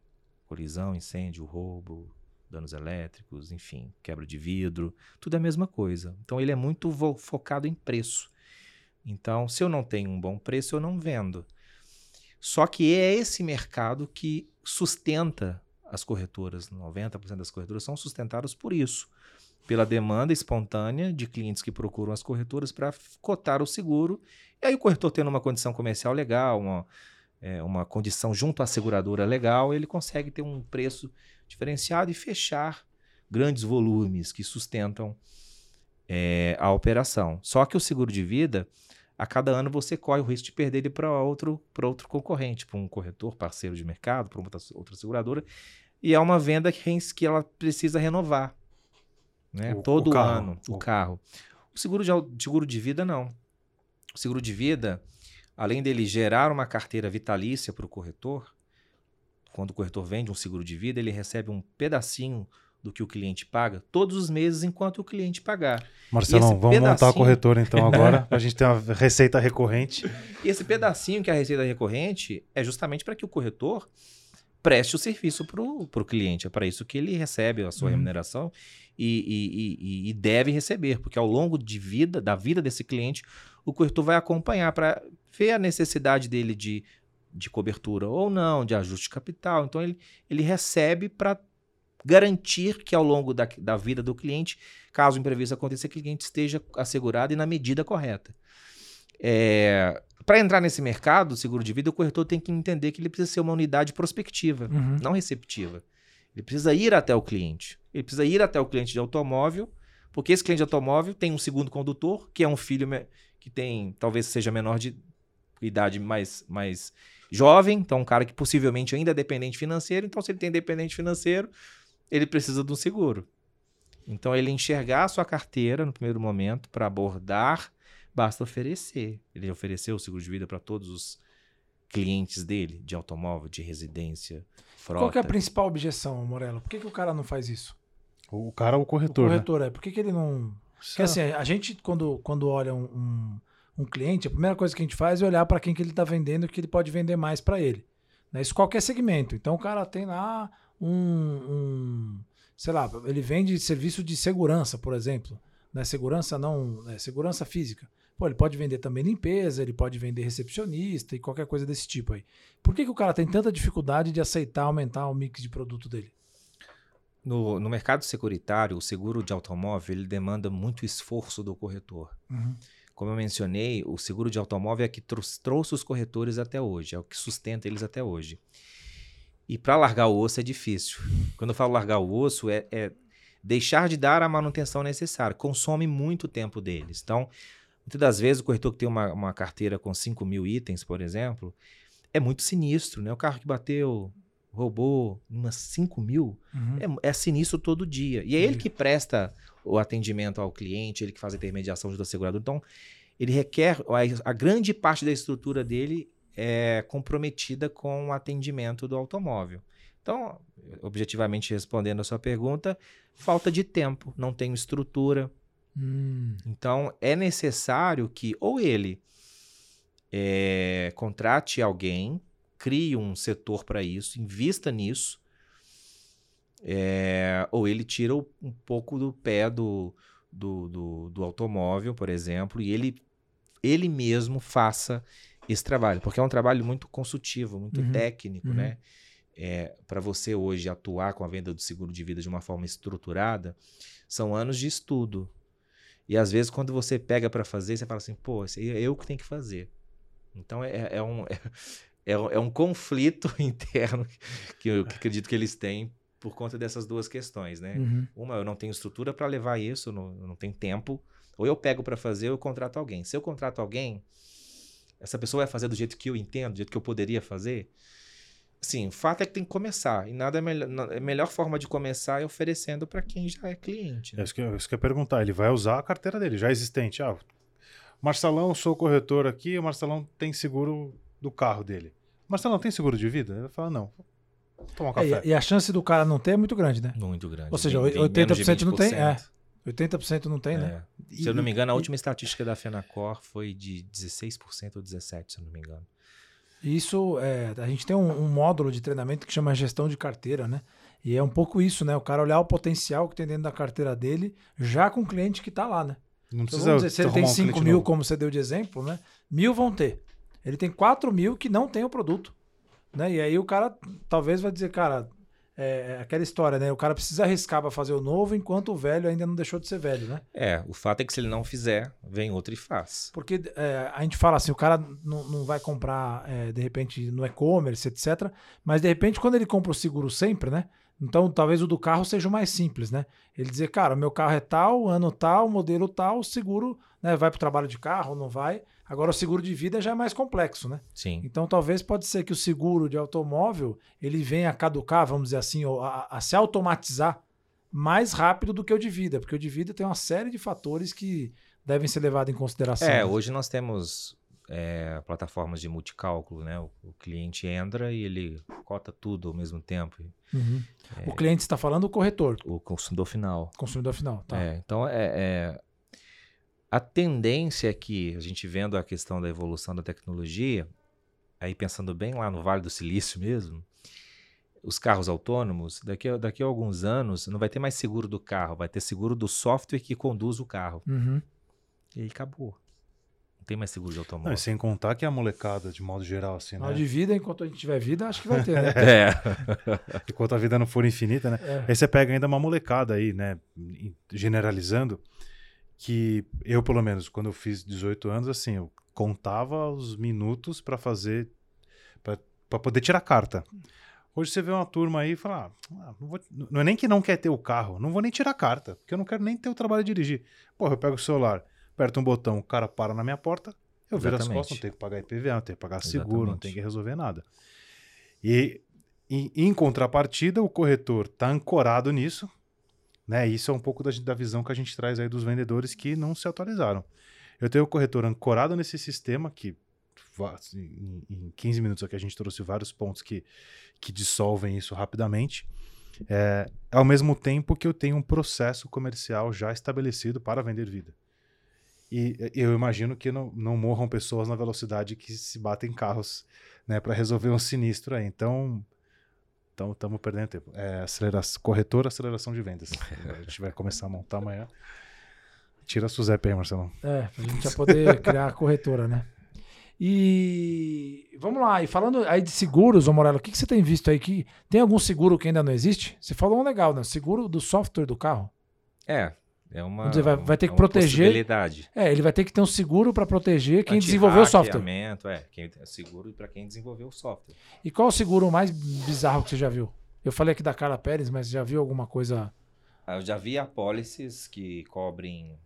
colisão, incêndio, roubo, danos elétricos, enfim, quebra de vidro, tudo é a mesma coisa. Então ele é muito focado em preço. Então, se eu não tenho um bom preço, eu não vendo. Só que é esse mercado que sustenta as corretoras. 90% das corretoras são sustentadas por isso. Pela demanda espontânea de clientes que procuram as corretoras para cotar o seguro. E aí o corretor tendo uma condição comercial legal, uma, é, uma condição junto à seguradora legal, ele consegue ter um preço diferenciado e fechar grandes volumes que sustentam é, a operação. Só que o seguro de vida, a cada ano você corre o risco de perder ele para outro, outro concorrente, para um corretor, parceiro de mercado, para outra, outra seguradora. E é uma venda que, que ela precisa renovar. Né? O, Todo o ano, o, o carro. O seguro de, seguro de vida, não. O seguro de vida, além dele gerar uma carteira vitalícia para o corretor, quando o corretor vende um seguro de vida, ele recebe um pedacinho do que o cliente paga todos os meses enquanto o cliente pagar. Marcelão, vamos montar a pedacinho- corretora então agora, pra gente ter uma receita recorrente. E esse pedacinho que é a receita recorrente é justamente para que o corretor preste o serviço para o cliente. É para isso que ele recebe a sua Uhum. remuneração e, e- e- e deve receber, porque ao longo de vida, da vida desse cliente, o corretor vai acompanhar para ver a necessidade dele de, de cobertura ou não, de ajuste de capital. Então ele, ele recebe para garantir que ao longo da, da vida do cliente, caso o imprevisto aconteça, que o cliente esteja assegurado e na medida correta. para entrar nesse mercado, seguro de vida, o corretor tem que entender que ele precisa ser uma unidade prospectiva, Uhum. não receptiva. Ele precisa ir até o cliente. Ele precisa ir até o cliente de automóvel, porque esse cliente de automóvel tem um segundo condutor, que é um filho que tem, talvez seja menor de idade mais, mais jovem, então um cara que possivelmente ainda é dependente financeiro. Então, se ele tem dependente financeiro, ele precisa de um seguro. Então, ele enxergar a sua carteira no primeiro momento para abordar, basta oferecer. Ele ofereceu o seguro de vida para todos os clientes dele, de automóvel, de residência, frota. Qual que é a principal objeção, Morello? Por que, que o cara não faz isso? O cara é o O corretor, né? corretor é. Por que, que ele não. Porque assim, a gente, quando, quando olha um, um, um cliente, a primeira coisa que a gente faz é olhar para quem que ele está vendendo que ele pode vender mais para ele. Né? Isso qualquer segmento. Então o cara tem lá um, um, sei lá, ele vende serviço de segurança, por exemplo. Né? Segurança não, né? segurança física. Pô, ele pode vender também limpeza, ele pode vender recepcionista e qualquer coisa desse tipo aí. Por que, que o cara tem tanta dificuldade de aceitar aumentar o mix de produto dele? No, no mercado securitário, o seguro de automóvel ele demanda muito esforço do corretor. Uhum. Como eu mencionei, o seguro de automóvel é que trouxe os corretores até hoje, é o que sustenta eles até hoje. E para largar o osso é difícil. Quando eu falo largar o osso, é, é deixar de dar a manutenção necessária. Consome muito tempo deles. Então, muitas das vezes, o corretor que tem uma, uma carteira com 5 mil itens, por exemplo, é muito sinistro. Né? O carro que bateu, roubou umas 5 mil, Uhum. é, é sinistro todo dia. E é ele que presta o atendimento ao cliente, ele que faz a intermediação junto ao segurador. Então, ele requer. A, a grande parte da estrutura dele é comprometida com o atendimento do automóvel. Então, objetivamente respondendo a sua pergunta, falta de tempo, não tenho estrutura. Hum. Então, é necessário que ou ele é, contrate alguém, crie um setor para isso, invista nisso, é, ou ele tira um pouco do pé do, do, do, do automóvel, por exemplo, e ele, ele mesmo faça esse trabalho, porque é um trabalho muito consultivo, muito Uhum, técnico, uhum. né? É, para você hoje atuar com a venda do seguro de vida de uma forma estruturada, são anos de estudo. E às vezes, quando você pega para fazer, você fala assim, pô, isso aí é eu que tenho que fazer. Então é, é um, é, é um- é um conflito interno que eu que acredito que eles têm por conta dessas duas questões, né? Uhum. Uma, eu não tenho estrutura para levar isso, eu não, eu não tenho tempo. Ou eu pego para fazer, ou eu contrato alguém. Se eu contrato alguém, essa pessoa vai fazer do jeito que eu entendo, do jeito que eu poderia fazer. Assim, o fato é que tem que começar. E nada é melhor. A melhor forma de começar é oferecendo para quem já é cliente. É né? isso que, eu- isso que eu ia perguntar. Ele vai usar a carteira dele, já existente. Ah, Marcelão, sou corretor aqui, o Marcelão tem seguro do carro dele. Marcelão, tem seguro de vida? Ele fala, não. Vou tomar um É, café. e, e a chance do cara não ter é muito grande, né? Muito grande. Ou seja, vem 80% não tem, de 20%. 80% não tem, né? É. Se eu não me engano, a última estatística da Fenacor foi de 16% ou 17%, se eu não me engano. Isso, é, a gente tem um, um módulo de treinamento que chama gestão de carteira, né? E é um pouco isso, né? O cara olhar o potencial que tem dentro da carteira dele, já com o cliente que tá lá, né? Não Então, precisa dizer, se ele tem arrumar um 5 cliente mil, novo. como você deu de exemplo, né? Mil vão ter. Ele tem 4 mil que não tem o produto. Né? E aí o cara talvez vai dizer, cara, é aquela história, né? O cara precisa arriscar para fazer o novo enquanto o velho ainda não deixou de ser velho, né? É, o fato é que se ele não fizer, vem outro e faz. Porque é, a gente fala assim, o cara não, não vai comprar, é, de repente, no e-commerce, etc. Mas, de repente, quando ele compra o seguro sempre, né? Então, talvez o do carro seja o mais simples, né? Ele dizer, cara, o meu carro é tal, ano tal, modelo tal, o seguro né, vai para o trabalho de carro, não vai. Agora, o seguro de vida já é mais complexo, né? Sim. Então, talvez pode ser que o seguro de automóvel ele venha a caducar, vamos dizer assim, ou a, a se automatizar mais rápido do que o de vida, porque o de vida tem uma série de fatores que devem ser levados em consideração. É, né? hoje nós temos é, plataformas de multicálculo, né? O, o, cliente entra e ele cota tudo ao mesmo tempo. Uhum. É, o cliente está falando o corretor? O consumidor final. Consumidor final, tá. É, então, é, é, a tendência é que, a gente vendo a questão da evolução da tecnologia, aí pensando bem lá no Vale do Silício mesmo, os carros autônomos, daqui a, daqui a alguns anos, não vai ter mais seguro do carro, vai ter seguro do software que conduz o carro. Uhum. E aí acabou. Não tem mais seguro de automóvel. Não, sem contar que é a molecada, de modo geral, assim, né? de vida, enquanto a gente tiver vida, acho que vai ter, né? é. enquanto a vida não for infinita, né? É. Aí você pega ainda uma molecada aí, né? Generalizando, que eu, pelo menos, quando eu fiz 18 anos, assim, eu contava os minutos para fazer, para poder tirar carta. Hoje você vê uma turma aí e fala: ah, não, vou, não, é nem que não quer ter o carro, não vou nem tirar carta, porque eu não quero nem ter o trabalho de dirigir. Porra, eu pego o celular, aperto um botão, o cara para na minha porta, eu viro as costas, não tenho que pagar IPVA, não tenho que pagar seguro, Exatamente. não tenho que resolver nada. E em, em contrapartida, o corretor está ancorado nisso, né? Isso é um pouco da, da visão que a gente traz aí dos vendedores que não se atualizaram. Eu tenho o corretor ancorado nesse sistema que em, em 15 minutos aqui a gente trouxe vários pontos que, que dissolvem isso rapidamente. É, ao mesmo tempo que eu tenho um processo comercial já estabelecido para vender vida. E eu imagino que não, não morram pessoas na velocidade que se batem carros né, para resolver um sinistro aí. Então, estamos então, perdendo tempo. É, aceleração, corretor, aceleração de vendas. a gente vai começar a montar amanhã. Tira a Suzep aí, Marcelo. É, a gente já poder criar a corretora, né? E vamos lá, e falando aí de seguros, ô Morelo, o que, que você tem visto aí? Que tem algum seguro que ainda não existe? Você falou um legal, né? Seguro do software do carro. É, é uma. Dizer, vai, vai ter é que proteger. É, ele vai ter que ter um seguro para proteger quem desenvolveu o software. É, quem, é seguro para quem desenvolveu o software. E qual o seguro mais bizarro que você já viu? Eu falei aqui da Carla Pérez, mas já viu alguma coisa? Ah, eu já vi apólices que cobrem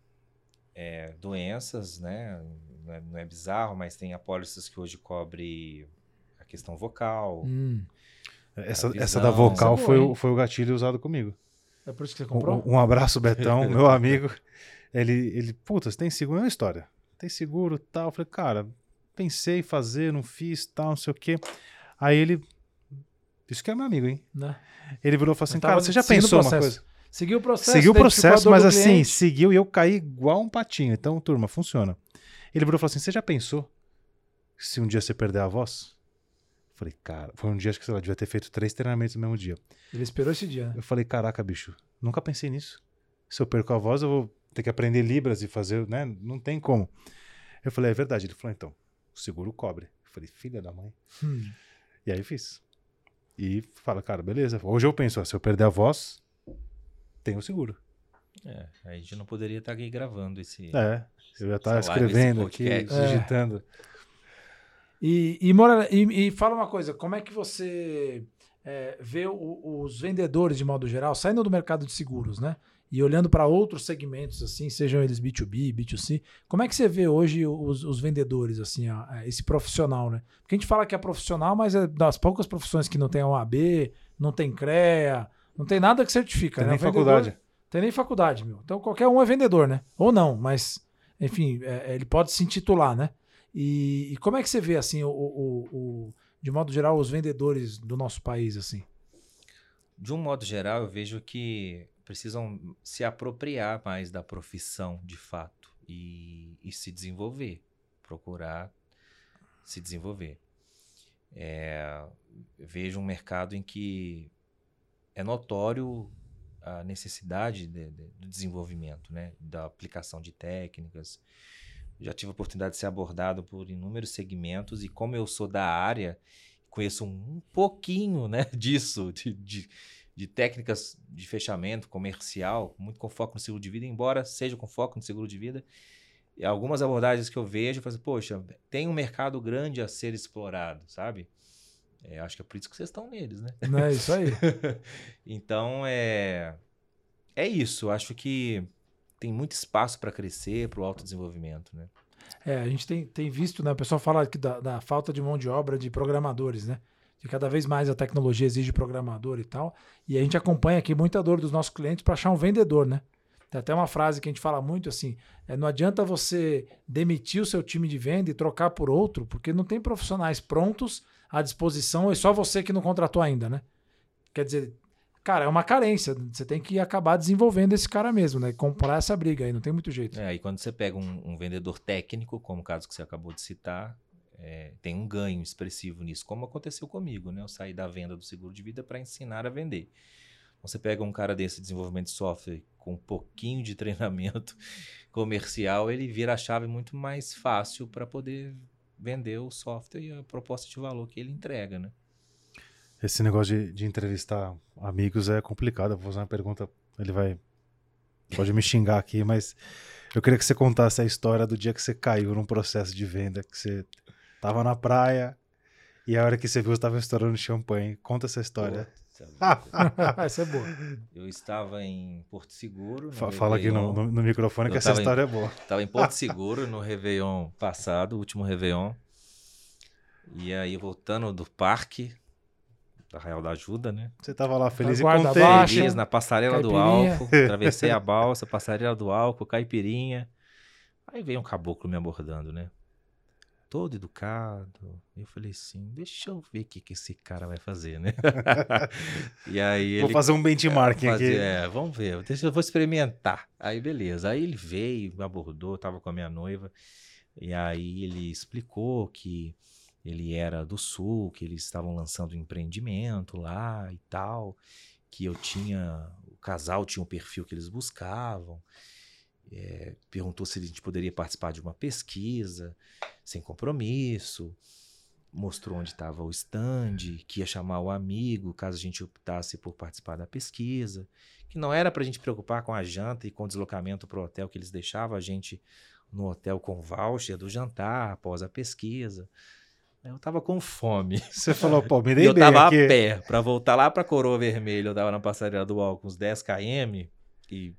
é, doenças, né? Não é, não é, bizarro, mas tem apólices que hoje cobre a questão vocal. Hum. Essa, visão, essa da vocal essa foi, o, foi o gatilho usado comigo. É por isso que você comprou? Um, um abraço, Betão, meu amigo. Ele, ele, puta, você tem seguro? É uma história. Tem seguro tal. Eu falei, cara, pensei em fazer, não fiz, tal, não sei o quê. Aí ele. Isso que é meu amigo, hein? Né? Ele virou e falou assim: cara, você já pensou uma coisa? Seguiu o processo. Seguiu o processo, mas assim, seguiu e eu caí igual um patinho. Então, turma, funciona. Ele virou e falou assim: Você já pensou se um dia você perder a voz? Eu falei, cara, foi um dia acho que sei devia ter feito três treinamentos no mesmo dia. Ele esperou esse dia. Né? Eu falei, caraca, bicho, nunca pensei nisso. Se eu perco a voz, eu vou ter que aprender Libras e fazer, né? Não tem como. Eu falei, é verdade. Ele falou, então, o seguro cobre. Eu falei, filha da mãe. Hum. E aí fiz. E fala, cara, beleza. Hoje eu penso, ó, se eu perder a voz, tem o seguro. É, a gente não poderia estar aqui gravando esse. É, eu já estava escrevendo aqui, digitando. É. E, e, e, e, fala uma coisa, como é que você é, vê o, os vendedores, de modo geral, saindo do mercado de seguros, né? E olhando para outros segmentos, assim, sejam eles B2B, B2C, como é que você vê hoje os, os vendedores, assim, esse profissional, né? Porque a gente fala que é profissional, mas é das poucas profissões que não tem OAB, não tem CREA, não tem nada que certifica. Tem né? nem faculdade. Tem nem faculdade, meu. Então qualquer um é vendedor, né? Ou não, mas, enfim, é, é, ele pode se intitular, né? E, e, como é que você vê, assim, o, o, o, de modo geral, os vendedores do nosso país, assim? De um modo geral, eu vejo que precisam se apropriar mais da profissão, de fato, e, e se desenvolver, procurar se desenvolver. É, vejo um mercado em que é notório a necessidade de, de, do desenvolvimento, né? da aplicação de técnicas. Já tive a oportunidade de ser abordado por inúmeros segmentos e como eu sou da área, conheço um pouquinho né, disso, de, de, de técnicas de fechamento comercial, muito com foco no seguro de vida, embora seja com foco no seguro de vida. E algumas abordagens que eu vejo, eu falo assim, poxa, tem um mercado grande a ser explorado, sabe? É, acho que é por isso que vocês estão neles, né? Não é isso aí. então, é, é isso. Acho que tem muito espaço para crescer, para o autodesenvolvimento, né? É, a gente tem, tem visto, né? O pessoal fala aqui da, da falta de mão de obra de programadores, né? Que cada vez mais a tecnologia exige programador e tal. E a gente acompanha aqui muita dor dos nossos clientes para achar um vendedor, né? Tem até uma frase que a gente fala muito assim: é, não adianta você demitir o seu time de venda e trocar por outro, porque não tem profissionais prontos à disposição, é só você que não contratou ainda, né? Quer dizer, cara, é uma carência. Você tem que acabar desenvolvendo esse cara mesmo, né? Comprar essa briga aí, não tem muito jeito. É, aí quando você pega um, um vendedor técnico, como o caso que você acabou de citar, é, tem um ganho expressivo nisso, como aconteceu comigo, né? Eu saí da venda do seguro de vida para ensinar a vender. Você pega um cara desse desenvolvimento de software com um pouquinho de treinamento comercial, ele vira a chave muito mais fácil para poder vender o software e a proposta de valor que ele entrega, né? Esse negócio de, de entrevistar amigos é complicado. Eu vou fazer uma pergunta, ele vai. Pode me xingar aqui, mas eu queria que você contasse a história do dia que você caiu num processo de venda, que você tava na praia e a hora que você viu você tava estourando champanhe. Conta essa história. essa é boa. Eu estava em Porto Seguro. Fala aqui no, no, no microfone eu que essa história em, é boa. Estava em Porto Seguro no Réveillon passado, o último Réveillon. E aí, voltando do parque, da Real da Ajuda, né? Você tava lá feliz Na e contente. baixa. Feliz na passarela do álcool, atravessei a balsa, passarela do álcool, caipirinha. Aí veio um caboclo me abordando, né? Todo educado. Eu falei assim, deixa eu ver o que, que esse cara vai fazer, né? e aí Vou ele fazer um benchmarking fazer- aqui. É, vamos ver, deixa eu vou experimentar. Aí beleza, aí ele veio, me abordou, tava com a minha noiva, e aí ele explicou que ele era do sul, que eles estavam lançando um empreendimento lá e tal, que eu tinha, o casal tinha um perfil que eles buscavam. É, perguntou se a gente poderia participar de uma pesquisa sem compromisso, mostrou onde estava o stand, que ia chamar o amigo caso a gente optasse por participar da pesquisa, que não era para a gente preocupar com a janta e com o deslocamento para o hotel, que eles deixavam a gente no hotel com voucher do jantar após a pesquisa. Eu estava com fome. Você falou, pô, me dei eu tava aqui. a pé para voltar lá para Coroa Vermelha. Eu tava na passarela do álcool uns 10 km e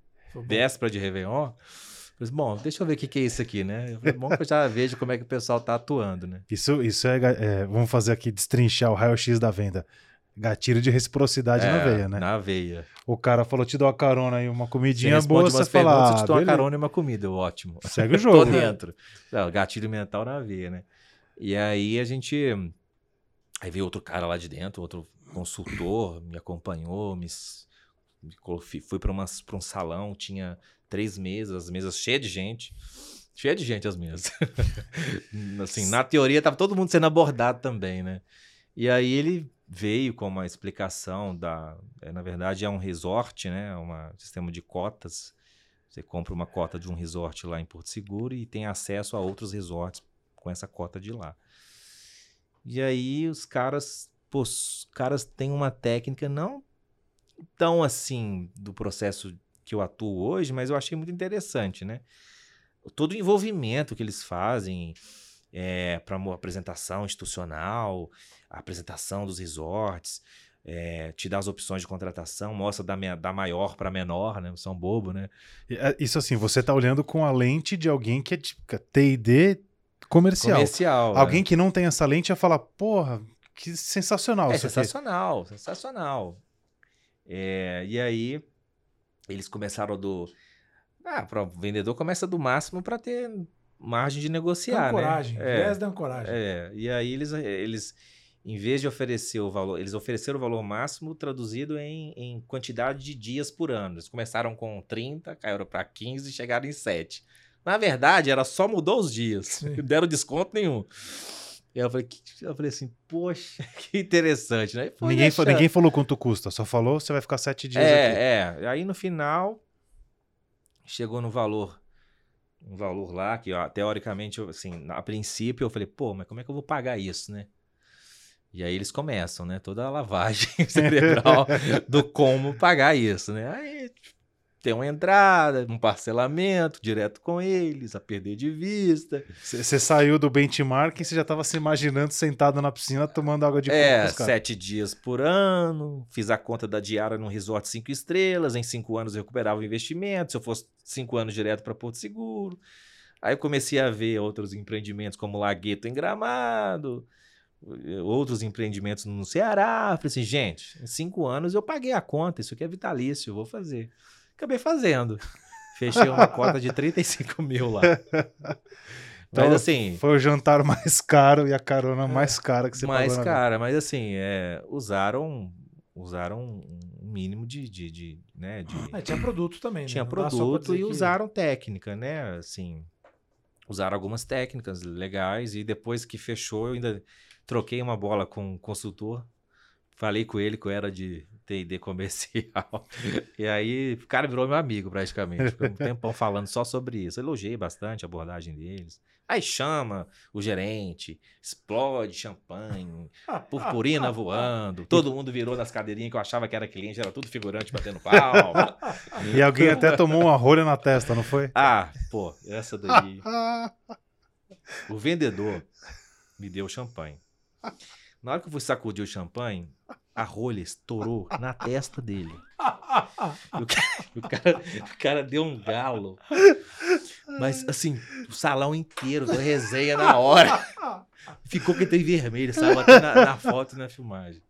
véspera de Réveillon. Eu Falei, bom, deixa eu ver o que, que é isso aqui, né? Falei, bom que eu já vejo como é que o pessoal tá atuando, né? Isso, isso é, é, Vamos fazer aqui, destrinchar o raio-x da venda. Gatilho de reciprocidade na É, veia, né? Na veia. O cara falou, te dou uma carona e uma Você comidinha responde boa, você fala, eu ah, te dou uma beleza. carona e uma comida. Ótimo. Segue o Tô jogo. dentro. Não, gatilho mental na veia, né? E aí a gente... Aí veio outro cara lá de dentro, outro consultor, me acompanhou, me... me fui para um salão, tinha três mesas, as mesas cheias de gente. Cheia de gente as mesas. assim, na teoria tava todo mundo sendo abordado também, né? E aí ele veio com uma explicação da, é, na verdade é um resort, né? Um sistema de cotas. Você compra uma cota de um resort lá em Porto Seguro e tem acesso a outros resorts com essa cota de lá. E aí os caras, pô, os caras têm uma técnica não tão assim do processo que eu atuo hoje, mas eu achei muito interessante, né? Todo o envolvimento que eles fazem é, para apresentação institucional, a apresentação dos resorts, é, te dá as opções de contratação, mostra da, da maior para menor, né? São bobo, né? É, Isso assim, você tá olhando com a lente de alguém que é tipo T&D comercial. Comercial. né? Alguém que não tem essa lente ia falar, porra, que sensacional É isso aqui. sensacional, sensacional. É, e aí, eles começaram do. Ah, para o vendedor começa do máximo para ter margem de negociar, Ancoragem, né? É, viés da ancoragem. é, e aí eles, eles, em vez de oferecer o valor, eles ofereceram o valor máximo traduzido em, em quantidade de dias por ano. Eles começaram com 30, caíram para 15 e chegaram em 7. Na verdade, era só mudou os dias. Sim. Não deram desconto nenhum. E eu falei, que- eu falei assim, poxa, que interessante, né? Foi Ninguém, ninguém falou quanto custa, só falou você vai ficar sete dias aqui. É, é. Aí no final chegou no valor, um valor lá que ó, teoricamente, assim, a princípio eu falei, pô, mas como é que eu vou pagar isso, né? E aí eles começam, né? Toda a lavagem cerebral do como pagar isso, né? Aí tem uma entrada, um parcelamento direto com eles, a perder de vista. Você saiu do benchmarking, você já tava se imaginando sentado na piscina tomando água de coco É, sete dias por ano. Fiz a conta da diária num resort cinco estrelas. Em cinco anos eu recuperava o investimento. Se eu fosse cinco anos direto para Porto Seguro. Aí eu comecei a ver outros empreendimentos como Lagueto em Gramado, outros empreendimentos no Ceará. Falei assim, gente, em cinco anos eu paguei a conta. Isso aqui é vitalício, eu vou fazer. Acabei fazendo. Fechei uma cota de 35 mil lá. Então, mas assim. Foi o jantar mais caro e a carona mais cara que você mais pagou. na cara, mas assim, é, usaram usaram um mínimo de, de, de, né, de É, tinha produto também, né? tinha pra produto e que- usaram técnica, né? Assim, usaram algumas técnicas legais e depois que fechou, eu ainda troquei uma bola com o consultor. Falei com ele que eu era de T&D comercial. e aí, o cara virou meu amigo praticamente. Ficou um tempão falando só sobre isso. Elogiei bastante a abordagem deles. Aí chama o gerente, explode champanhe, purpurina voando. Todo mundo virou nas cadeirinhas que eu achava que era cliente, era tudo figurante batendo palma. E alguém até tomou uma rolha na testa, não foi? Ah, pô, essa daí. O vendedor me deu champanhe. Na hora que eu fui sacudir o champanhe, a rolha estourou na testa dele. O cara, o cara, o cara deu um galo. Mas, assim, o salão inteiro deu resenha na hora. Ficou que tem vermelho, saiu até na, na foto e na filmagem.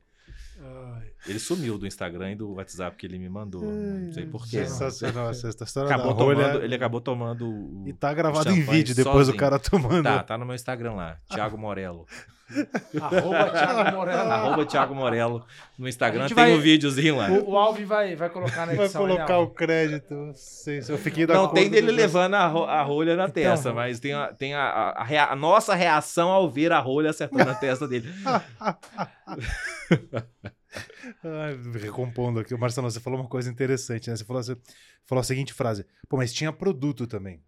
Ele sumiu do Instagram e do WhatsApp que ele me mandou. Não sei porquê. Sensacional essa história Acabou da rolha. tomando, ele acabou tomando o. E tá gravado em vídeo depois o sozinho. cara tomando. Tá, tá no meu Instagram lá, Thiago Morello. Arroba Thiago Moreno. Arroba Thiago Morello. No Instagram tem vai- um videozinho lá. O, o Alvin vai, vai colocar na Vai edição. né, colocar o Alvin? crédito. Sei, se eu fiquei da Não tem dele levando a, ro- a rolha na testa, mas tem, a, tem a, a- a rea- a nossa reação ao ver a rolha acertando a testa dele. Ai, recompondo aqui. Marcelo, você falou uma coisa interessante, né? Você falou, você falou a seguinte frase: pô, mas tinha produto também.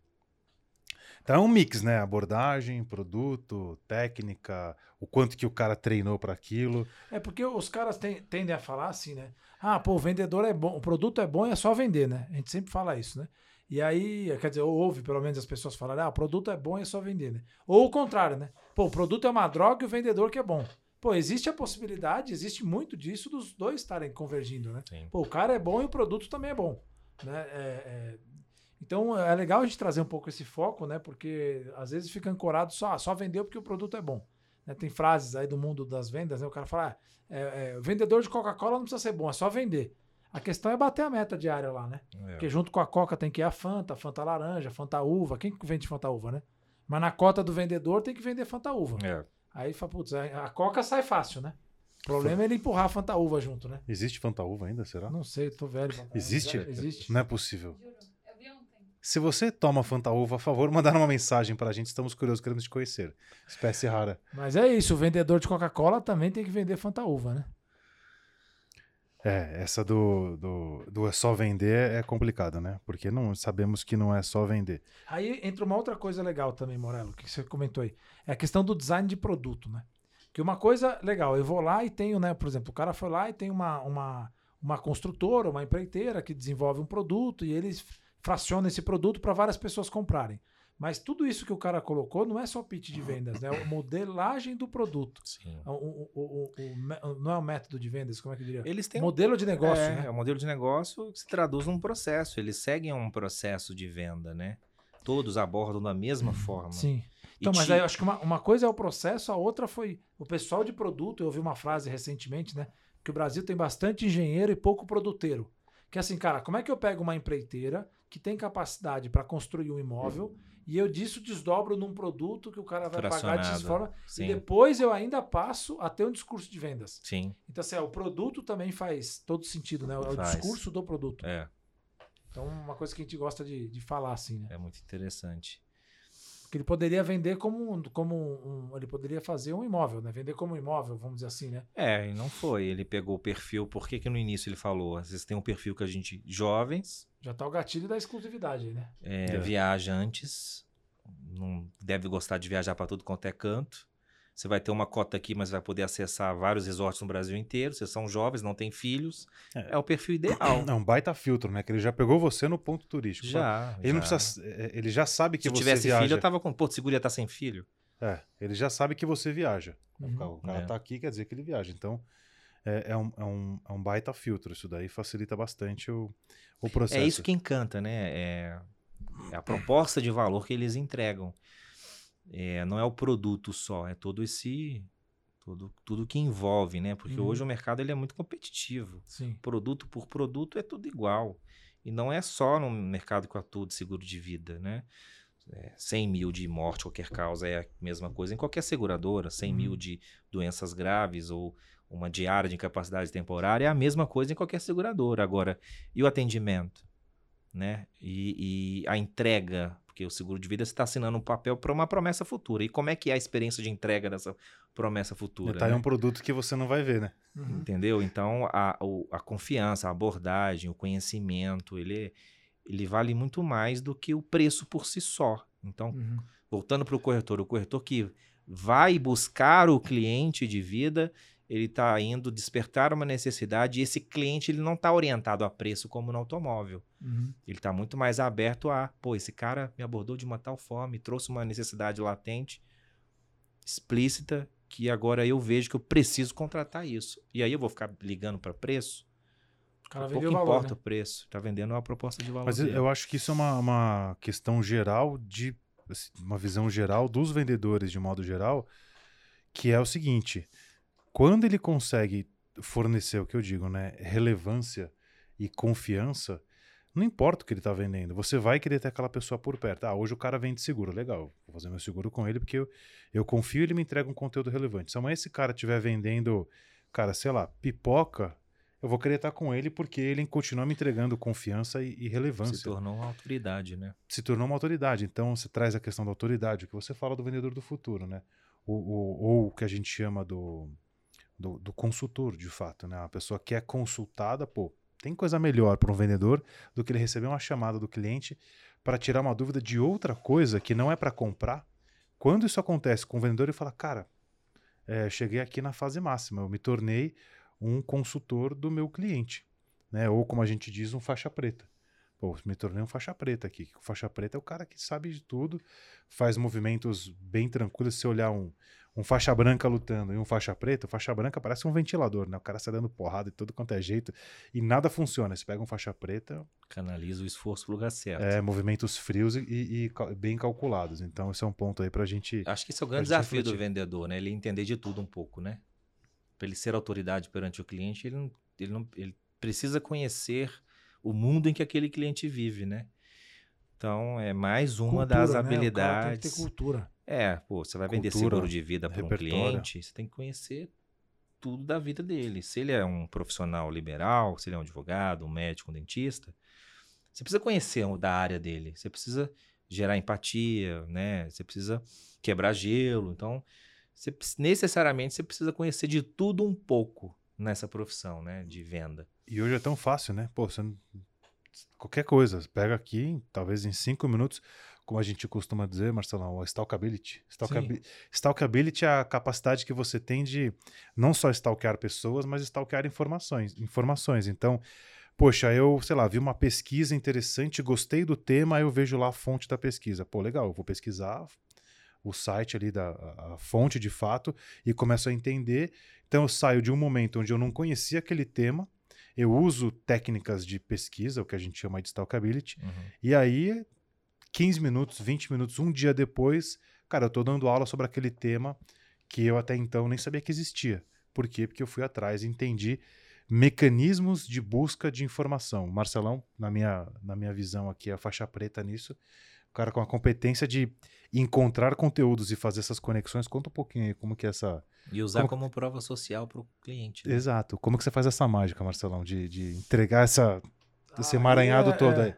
Então é um mix, né? Abordagem, produto, técnica, o quanto que o cara treinou para aquilo. É porque os caras ten- tendem a falar assim, né? Ah, pô, o vendedor é bom, o produto é bom e é só vender, né? A gente sempre fala isso, né? E aí, quer dizer, ouve pelo menos as pessoas falarem, ah, o produto é bom e é só vender, né? Ou o contrário, né? Pô, o produto é uma droga e o vendedor que é bom. Pô, existe a possibilidade, existe muito disso dos dois estarem convergindo, né? Sim. Pô, o cara é bom e o produto também é bom. Né? É- é- Então é legal a gente trazer um pouco esse foco, né? Porque às vezes fica ancorado só, ah, só vendeu porque o produto é bom. né? Tem frases aí do mundo das vendas, né? O cara fala, ah, é, é, o vendedor de Coca-Cola não precisa ser bom, é só vender. A questão é bater a meta diária lá, né? É. Porque junto com a Coca tem que ir a Fanta, Fanta laranja, Fanta uva. Quem que vende Fanta uva, né? Mas na cota do vendedor tem que vender Fanta uva. É. Aí fala, putz, a Coca sai fácil, né? O problema é ele empurrar a Fanta uva junto, né? Existe Fantaúva ainda, será? Não sei, tô velho. Existe? Existe. Não é possível. Se você toma Fantaúva, a favor, mandar uma mensagem pra gente. Estamos curiosos, queremos te conhecer. Espécie rara. Mas é isso, o vendedor de Coca-Cola também tem que vender Fanta uva, né? É, essa do, do, do é só vender é complicada, né? Porque não sabemos que não é só vender. Aí entra uma outra coisa legal também, Morelo, que você comentou aí. É a questão do design de produto, né? Que uma coisa legal, eu vou lá e tenho, né? Por exemplo, o cara foi lá e tem uma, uma, uma construtora, uma empreiteira que desenvolve um produto e eles fracionam esse produto para várias pessoas comprarem. Mas tudo isso que o cara colocou não é só pitch de vendas, né? É a modelagem do produto. Sim. O, o- o- o- o não é o método de vendas, como é que eu diria? Eles têm um Modelo de negócio, é, né? é um modelo de negócio que se traduz num processo. Eles seguem um processo de venda, né? Todos abordam da mesma forma. Sim. E Então, mas ti- aí eu acho que uma, uma coisa é o processo, a outra foi o pessoal de produto. Eu ouvi uma frase recentemente, né? Que o Brasil tem bastante engenheiro e pouco produteiro. Que é assim, cara, como é que eu pego uma empreiteira que tem capacidade para construir um imóvel e eu disso desdobro num produto que o cara vai pagar de forma Sim. e depois eu ainda passo a ter um discurso de vendas. Sim, Então, assim, é, o produto também faz todo sentido, né? É o Faz. discurso do produto. é, Então, uma coisa que a gente gosta de, de falar, assim, né? é muito interessante. Que ele poderia vender como, um- como um, Ele poderia fazer um imóvel, né? Vender como um imóvel, vamos dizer assim, né? É, e não foi. Ele pegou o perfil. Por que, que no início ele falou? Às vezes tem um perfil que a gente, jovens, Já tá o gatilho da exclusividade aí, né? é, É. viajantes, não deve gostar de viajar para tudo quanto é canto. Você vai ter uma cota aqui, mas vai poder acessar vários resorts no Brasil inteiro. Vocês são jovens, não têm filhos. É. É, o perfil ideal. É um baita filtro, né? Que ele já pegou você no ponto turístico. Já. Ele não já. precisa. é, Ele já sabe que Se você tivesse viaja. filho, eu tava com Porto Seguro ia estar sem filho. É, ele já sabe que você viaja. Uhum. O cara- O cara É. tá aqui, quer dizer que ele viaja. Então, é, é um, é, um, é um baita filtro. Isso daí facilita bastante o, o processo. É isso que encanta, né? É, é a proposta de valor que eles entregam. É, não é o produto só, é todo esse. Tudo, tudo que envolve, né? Porque Uhum. hoje o mercado ele é muito competitivo. Sim. Produto por produto é tudo igual. E não é só no mercado que eu atuo de seguro de vida, né? É, 100 mil de morte, qualquer causa, é a mesma coisa em qualquer seguradora. 100 Uhum. mil de doenças graves ou uma diária de incapacidade temporária é a mesma coisa em qualquer seguradora. Agora, e o atendimento? Né? E, e a entrega, porque o seguro de vida você está assinando um papel para uma promessa futura. E como é que é a experiência de entrega dessa promessa futura? tá aí né? um produto que você não vai ver, né? Uhum. Entendeu? Então, a, o- a confiança, a abordagem, o conhecimento, ele, ele vale muito mais do que o preço por si só. Então, Uhum. voltando para o corretor, o corretor que vai buscar o cliente de vida, ele está indo despertar uma necessidade e esse cliente ele não está orientado a preço como no automóvel. Uhum. Ele está muito mais aberto a, pô, esse cara me abordou de uma tal forma, me trouxe uma necessidade latente, explícita, que agora eu vejo que eu preciso contratar isso. E aí eu vou ficar ligando para preço? O cara Pouco valor, importa né? o preço. Tá vendendo uma proposta de valor. Mas eu- dele. eu acho que isso é uma, uma questão geral de assim, uma visão geral dos vendedores de modo geral, que é o seguinte: quando ele consegue fornecer o que eu digo, né, relevância e confiança, não importa o que ele está vendendo, você vai querer ter aquela pessoa por perto. Ah, hoje o cara vende seguro, legal, vou fazer meu seguro com ele porque eu, eu confio e ele me entrega um conteúdo relevante. Se amanhã esse cara estiver vendendo, cara, sei lá, pipoca, eu vou querer estar com ele porque ele continua me entregando confiança e, e relevância Se tornou uma autoridade, né? se tornou uma autoridade. Então você traz a questão da autoridade, o que você fala do vendedor do futuro, né? O, o- ou o que a gente chama do, do, do consultor, de fato, né? A pessoa que é consultada, pô, tem coisa melhor para um vendedor do que ele receber uma chamada do cliente para tirar uma dúvida de outra coisa que não é para comprar. Quando isso acontece com o vendedor, ele fala, cara, é, cheguei aqui na fase máxima, eu me tornei um consultor do meu cliente, né? Ou como a gente diz, um faixa preta. Pô, me tornei um faixa preta aqui. O faixa preta é o cara que sabe de tudo, faz movimentos bem tranquilos. Se olhar um, um faixa branca lutando e um faixa preta, o faixa branca parece um ventilador, né? O cara sai dando porrada de todo quanto é jeito e nada funciona. Você pega um faixa preta, Canaliza o esforço pro lugar certo. é movimentos frios e, e- e bem calculados. Então, esse é um ponto aí pra gente. Acho que esse é o grande Pra desafio do refletir. vendedor, né? Ele entender de tudo um pouco, né? Para ele ser autoridade perante o cliente, ele, não, ele, não, ele precisa conhecer o mundo em que aquele cliente vive, né? Então, é mais uma Cultura, das né? O cara tem que habilidades. ter cultura. É, pô, você vai vender Cultura, seguro de vida para um cliente, você tem que conhecer tudo da vida dele. Se ele é um profissional liberal, se ele é um advogado, um médico, um dentista, você precisa conhecer o da área dele. Você precisa gerar empatia, né? Você precisa quebrar gelo. Então, você, necessariamente você precisa conhecer de tudo um pouco nessa profissão, né? De venda. E hoje é tão fácil, né? Pô, você qualquer coisa, você pega aqui, talvez em cinco minutos, como a gente costuma dizer, Marcelão, o stalkability. Stalkabi- Stalkability é a capacidade que você tem de não só stalkear pessoas, mas stalkear informações. informações. Então, poxa, eu, sei lá, vi uma pesquisa interessante, gostei do tema, aí eu vejo lá a fonte da pesquisa. Pô, legal, eu vou pesquisar o site ali da a- a fonte de fato e começo a entender. Então eu saio de um momento onde eu não conhecia aquele tema, eu uso técnicas de pesquisa, o que a gente chama de stalkability, e aí 15 minutos, 20 minutos, um dia depois, cara, eu tô dando aula sobre aquele tema que eu até então nem sabia que existia. Por quê? Porque eu fui atrás e entendi mecanismos de busca de informação. O Marcelão, na minha, na minha visão aqui, é a faixa preta nisso. O cara com a competência de encontrar conteúdos e fazer essas conexões. Conta um pouquinho aí como que é essa... E usar Como- como prova social para o cliente. né? Exato. Como que você faz essa mágica, Marcelão, de, de entregar essa, esse Ah, emaranhado é- todo é.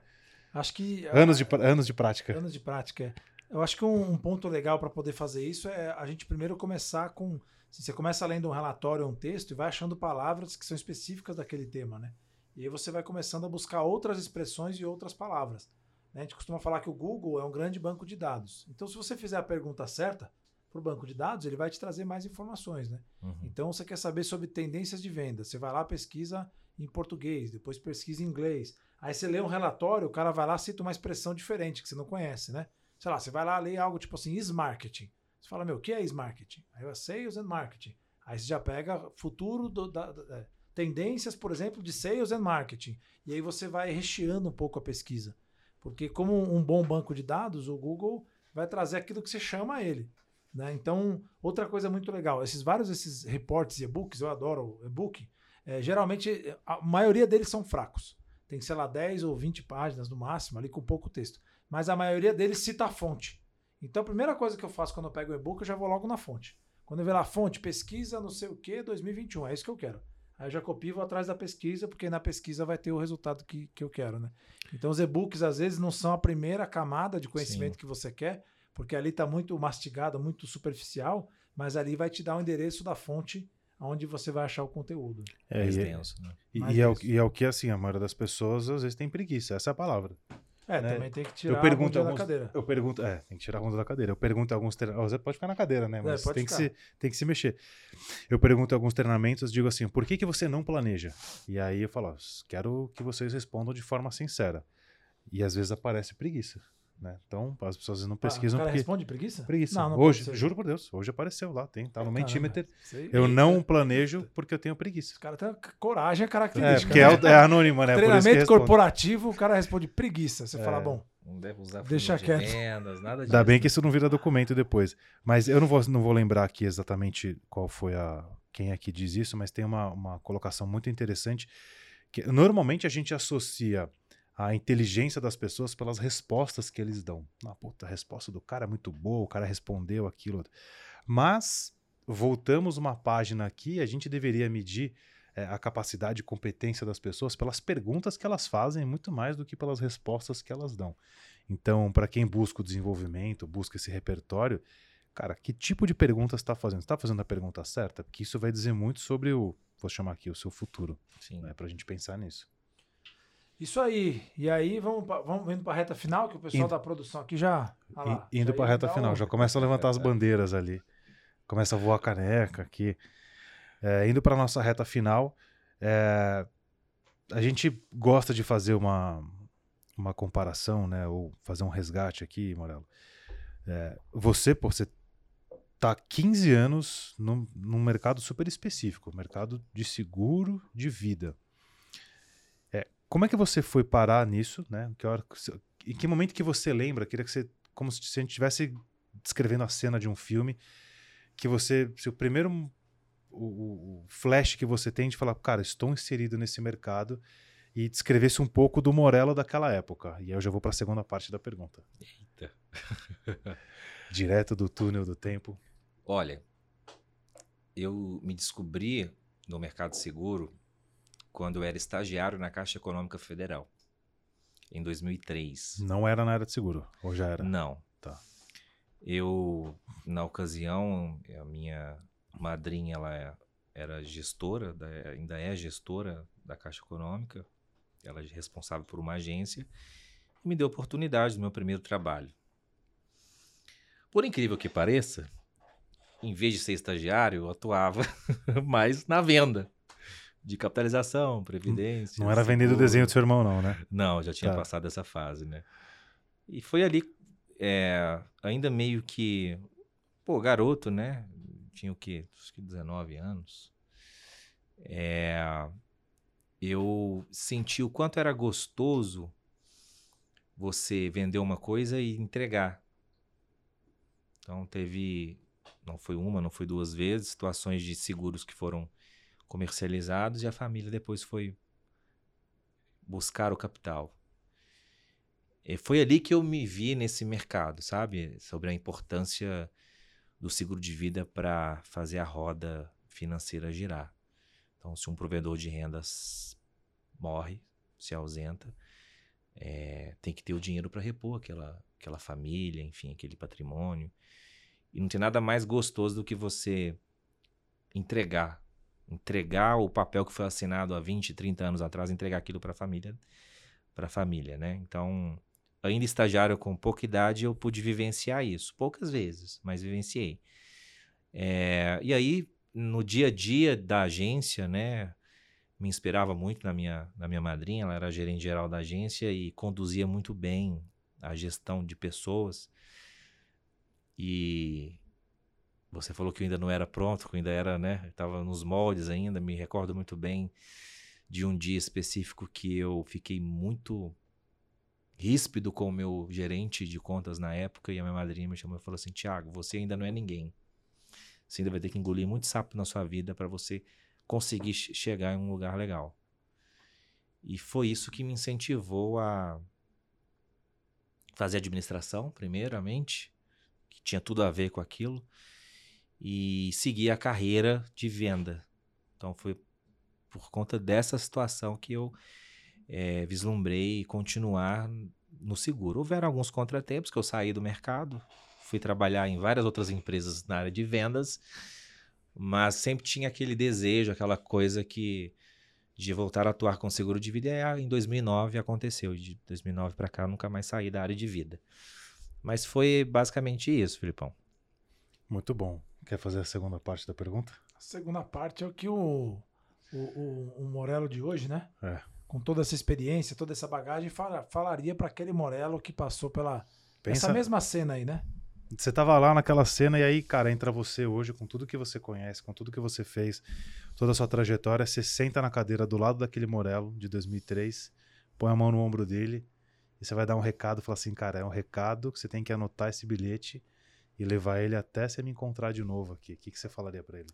Anos de Anos de, pra- anos de prática. Anos de prática. Eu acho que um, um ponto legal para poder fazer isso é a gente primeiro começar com. assim, você começa lendo um relatório ou um texto e vai achando palavras que são específicas daquele tema, né? E aí você vai começando a buscar outras expressões e outras palavras. né? A gente costuma falar que o Google é um grande banco de dados. Então, se você fizer a pergunta certa para o banco de dados, ele vai te trazer mais informações, né? Uhum. Então você quer saber sobre tendências de venda. Você vai lá, pesquisa em português, depois pesquisa em inglês. Aí você lê um relatório, o cara vai lá, cita uma expressão diferente que você não conhece, né? Sei lá, você vai lá ler algo tipo assim, is-marketing. Você fala, meu, o que é is-marketing? Aí é sales and marketing. Aí você já pega futuro, do, da, da- é, tendências, por exemplo, de sales and marketing. E aí você vai recheando um pouco a pesquisa. Porque como um bom banco de dados, o Google vai trazer aquilo que você chama ele. Né? Então, outra coisa muito legal, esses vários esses reportes e e-books, eu adoro o e-book, é, geralmente a maioria deles são fracos. Tem, sei lá, 10 ou 20 páginas no máximo, ali com pouco texto. Mas a maioria deles cita a fonte. Então a primeira coisa que eu faço quando eu pego o e-book, eu já vou logo na fonte. Quando eu ver lá fonte, pesquisa, não sei o que, 2021, é isso que eu quero. Aí eu já copio e vou atrás da pesquisa, porque na pesquisa vai ter o resultado que, que eu quero, né? Então os e-books às vezes não são a primeira camada de conhecimento Sim. que você quer, porque ali está muito mastigado, muito superficial, mas ali vai te dar o endereço da fonte onde você vai achar o conteúdo. É, mais e, é- denso, né? e- e é o, e é o que, assim, a maioria das pessoas às vezes tem preguiça. Essa é a palavra. É, Né? também tem que tirar eu pergunto a bunda alguns, da cadeira. Eu pergunto, é, tem que tirar a bunda da cadeira. Eu pergunto alguns treinamentos. Você pode ficar na cadeira, né? Mas É, tem, que se, tem que se mexer. Eu pergunto alguns treinamentos, digo assim: por que, que você não planeja? E aí eu falo: quero que vocês respondam de forma sincera. E às vezes aparece preguiça. Né? Então, as pessoas não pesquisam Ah, o cara porque. responde preguiça? Preguiça. Não, não hoje, pode ser. juro por Deus, hoje apareceu lá, tem, tá no Caramba. Mentimeter. Eu não planejo porque eu tenho preguiça. Os caras têm coragem, é É, característica. porque é, né? o- é anônima, né? Por isso que Treinamento corporativo, o cara responde preguiça. Você É. fala, bom, Não deve usar Deixa de quieto. vendas, nada disso. Ainda bem que isso não vira documento depois. Mas eu não vou, não vou lembrar aqui exatamente qual foi a. quem é que diz isso, mas tem uma, uma colocação muito interessante. que Normalmente a gente associa a inteligência das pessoas pelas respostas que eles dão. Ah, puta, a resposta do cara é muito boa, o cara respondeu aquilo. Mas, voltamos uma página aqui, a gente deveria medir é, a capacidade e competência das pessoas pelas perguntas que elas fazem, muito mais do que pelas respostas que elas dão. Então, para quem busca o desenvolvimento, busca esse repertório, cara, que tipo de pergunta está fazendo? Está fazendo a pergunta certa? Porque isso vai dizer muito sobre o, vou chamar aqui, o seu futuro, Sim. né, para a gente pensar nisso. Isso aí. E aí, vamos, pra- vamos indo para a reta final, que o pessoal da produção aqui já. lá, indo para a reta final, um- já começa a levantar as bandeiras ali, começa a voar caneca aqui. É, indo para nossa reta final, é, a gente gosta de fazer uma, uma comparação, né, ou fazer um resgate aqui, Morelo. É, você, pô, você tá há 15 anos num, num mercado super específico, mercado de seguro de vida. Como é que você foi parar nisso, né? Que hora, em que momento que você lembra? Queria que você, como se a gente estivesse descrevendo a cena de um filme, que você, se o primeiro o- o flash que você tem de falar, cara, estou inserido nesse mercado e descrevesse um pouco do Morello daquela época. E aí eu já vou para a segunda parte da pergunta. Eita. Direto do túnel do tempo. Olha, eu me descobri no mercado seguro quando eu era estagiário na Caixa Econômica Federal, em 2003. Não era na área de seguro, ou já era? Não. Tá. Eu, na ocasião, a minha madrinha, ela era gestora, da- ainda é gestora da Caixa Econômica, ela é responsável por uma agência, e me deu a oportunidade do meu primeiro trabalho. Por incrível que pareça, em vez de ser estagiário, eu atuava mais na venda de capitalização, previdência. Não era vender o desenho do seu irmão, não, né? Não, já tinha Tá. passado essa fase, né? E foi ali, é, ainda meio que, pô, garoto, né? Tinha o quê? Acho que 19 anos. É, eu senti o quanto era gostoso você vender uma coisa e entregar. Então teve, não foi uma, não foi duas vezes, situações de seguros que foram comercializados e a família depois foi buscar o capital. E foi ali que eu me vi nesse mercado, sabe? Sobre a importância do seguro de vida para fazer a roda financeira girar. Então, se um provedor de rendas morre, se ausenta, é, tem que ter o dinheiro para repor aquela, aquela família, enfim, aquele patrimônio. E não tem nada mais gostoso do que você entregar entregar o papel que foi assinado há 20, 30 anos atrás, entregar aquilo para a família, para família, né? Então, ainda estagiário com pouca idade, eu pude vivenciar isso, poucas vezes, mas vivenciei. É, e aí, no dia a dia da agência, né, me inspirava muito na minha, na minha madrinha, ela era gerente geral da agência e conduzia muito bem a gestão de pessoas. E você falou que eu ainda não era pronto, que eu ainda era, né? Estava nos moldes ainda. Me recordo muito bem de um dia específico que eu fiquei muito ríspido com o meu gerente de contas na época e a minha madrinha me chamou e falou assim: Tiago, você ainda não é ninguém. Você ainda vai ter que engolir muito sapo na sua vida para você conseguir che- chegar em um lugar legal. E foi isso que me incentivou a fazer administração, primeiramente, que tinha tudo a ver com aquilo, e seguir a carreira de venda. Então foi por conta dessa situação que eu é, vislumbrei continuar no seguro. Houveram alguns contratempos que eu saí do mercado, fui trabalhar em várias outras empresas na área de vendas, mas sempre tinha aquele desejo, aquela coisa que de voltar a atuar com seguro de vida. E em 2009 aconteceu. De 2009 para cá, nunca mais saí da área de vida. Mas foi basicamente isso, Filipão. Muito bom. Quer fazer a segunda parte da pergunta? A segunda parte é o que o, o, o, o Morello de hoje, né? É. Com toda essa experiência, toda essa bagagem, fala, falaria para aquele Morello que passou pela Pensa- essa mesma cena aí, né? Você tava lá naquela cena e aí, cara, entra você hoje com tudo que você conhece, com tudo que você fez, toda a sua trajetória, você senta na cadeira do lado daquele Morelo de 2003, põe a mão no ombro dele e você vai dar um recado, fala assim, cara, é um recado que você tem que anotar esse bilhete e levar ele até você me encontrar de novo aqui. O que, que você falaria pra ele?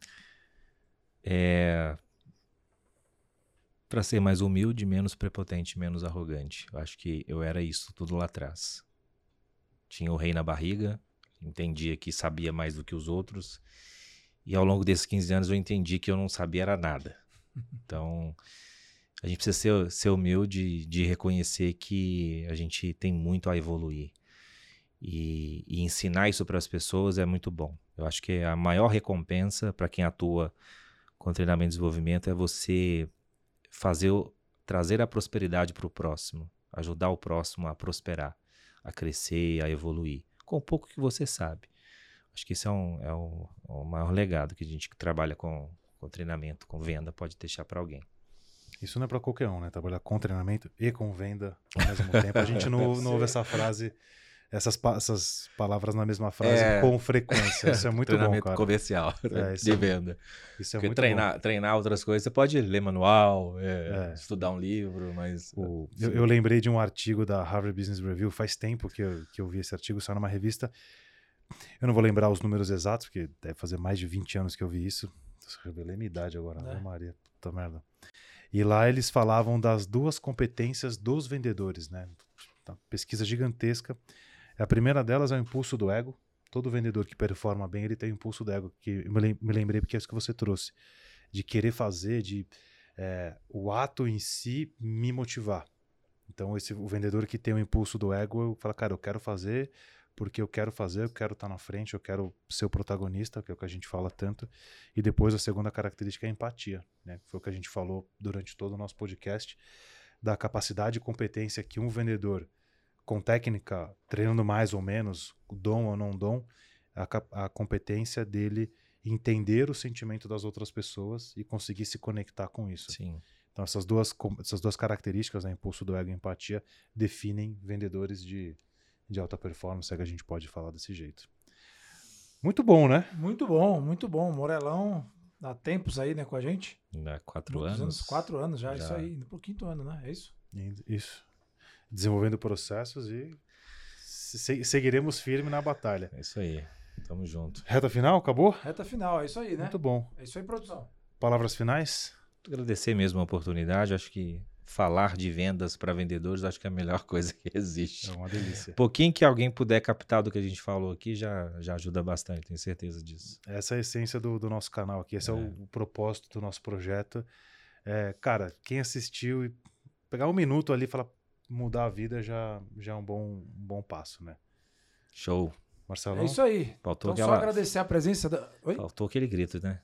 É. Para ser mais humilde, menos prepotente, menos arrogante. Eu acho que eu era isso tudo lá atrás. Tinha o rei na barriga, entendia que sabia mais do que os outros. E ao longo desses 15 anos eu entendi que eu não sabia era nada. Então, a gente precisa ser, ser humilde de reconhecer que a gente tem muito a evoluir. E, e ensinar isso para as pessoas é muito bom. Eu acho que a maior recompensa para quem atua com treinamento e desenvolvimento é você fazer trazer a prosperidade para o próximo, ajudar o próximo a prosperar, a crescer, a evoluir, com o pouco que você sabe. Acho que isso é, um, é o, o maior legado que a gente que trabalha com, com treinamento, com venda, pode deixar para alguém. Isso não é pra qualquer um, né? Trabalhar com treinamento e com venda ao mesmo tempo. A gente não, não ouve essa frase, essas, essas palavras na mesma frase É. com frequência. Isso é muito bom, treinamento cara. comercial, É, isso de é- venda. Isso é Porque muito treinar, treinar outras coisas, você pode ler manual, é, É. estudar um livro, mas. O- eu, eu lembrei de um artigo da Harvard Business Review, faz tempo que eu, que eu vi esse artigo, saiu numa revista. Eu não vou lembrar os números exatos, porque deve fazer mais de 20 anos que eu vi isso. Nossa, revelei minha idade agora, Né? Maria, puta merda. E lá eles falavam das duas competências dos vendedores, né? Tá, pesquisa gigantesca. A primeira delas é o impulso do ego. Todo vendedor que performa bem, ele tem o impulso do ego, que me lem- me lembrei porque é isso que você trouxe. De querer fazer, de é, o ato em si me motivar. Então, esse, o vendedor que tem o impulso do ego, eu falo, cara, eu quero fazer porque eu quero fazer, eu quero estar na frente, eu quero ser o protagonista, que é o que a gente fala tanto. E depois a segunda característica é a empatia, né? Foi o que a gente falou durante todo o nosso podcast, da capacidade e competência que um vendedor com técnica, treinando mais ou menos, dom ou não dom, a, a competência dele entender o sentimento das outras pessoas e conseguir se conectar com isso. Sim. Então essas duas, essas duas características, né, impulso do ego e empatia, definem vendedores de, de alta performance, é que a gente pode falar desse jeito. Muito bom, né? Muito bom, muito bom. Morelão há tempos aí, né, com a gente. Há quatro Muitos anos. Quatro anos já, Já. isso aí. Indo pro quinto ano, né? É isso? Isso. Desenvolvendo processos e se- seguiremos firme na batalha. É isso aí. Tamo junto. Reta final, acabou? Reta final, é isso aí, né? Muito bom. É isso aí, produção. Palavras finais? Agradecer mesmo a oportunidade. Acho que falar de vendas para vendedores acho que é a melhor coisa que existe. É uma delícia. pouquinho que alguém puder captar do que a gente falou aqui já, já ajuda bastante, tenho certeza disso. Essa é a essência do, do nosso canal aqui. Esse é, É. o, o propósito do nosso projeto. É, cara, quem assistiu e pegar um minuto ali e falar mudar a vida já, já é um bom, um bom passo, né? Show. Marcelão? É isso aí. Faltou Então, só aquela. agradecer a presença da. Oi? Faltou aquele grito, né?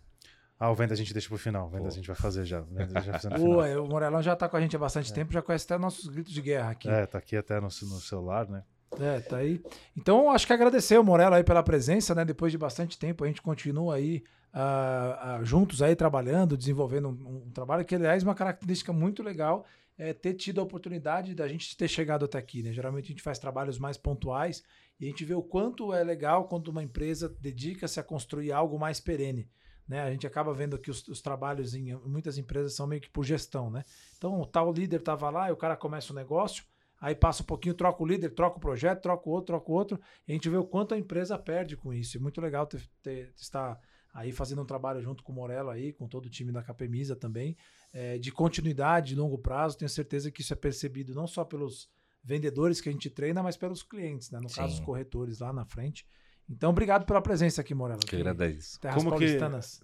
Ah, o Venda a gente deixa pro final. Venda Pô. a gente vai fazer já. Final. Boa, o Morelão já tá com a gente há bastante tempo, já conhece até nossos gritos de guerra aqui. É, tá aqui até no, no celular, né? É, tá aí. Então, acho que agradecer o Morello aí pela presença, né? Depois de bastante tempo, a gente continua aí ah, ah, juntos aí trabalhando, desenvolvendo um, um trabalho que, aliás, uma característica muito legal é ter tido a oportunidade da gente ter chegado até aqui, né? Geralmente a gente faz trabalhos mais pontuais e a gente vê o quanto é legal quando uma empresa dedica-se a construir algo mais perene. Né? A gente acaba vendo que os, os trabalhos em muitas empresas são meio que por gestão, né? Então, o tal líder estava lá e o cara começa o negócio, aí passa um pouquinho, troca o líder, troca o projeto, troca o outro, troca o outro, e a gente vê o quanto a empresa perde com isso. É muito legal ter, ter- estar aí fazendo um trabalho junto com o Morello aí, com todo o time da Capemisa também, é, de continuidade, de longo prazo. Tenho certeza que isso é percebido não só pelos vendedores que a gente treina, mas pelos clientes, né? No caso, os Sim. corretores lá na frente. Então, obrigado pela presença aqui, Morela. Que agradeço. Terras Como que-.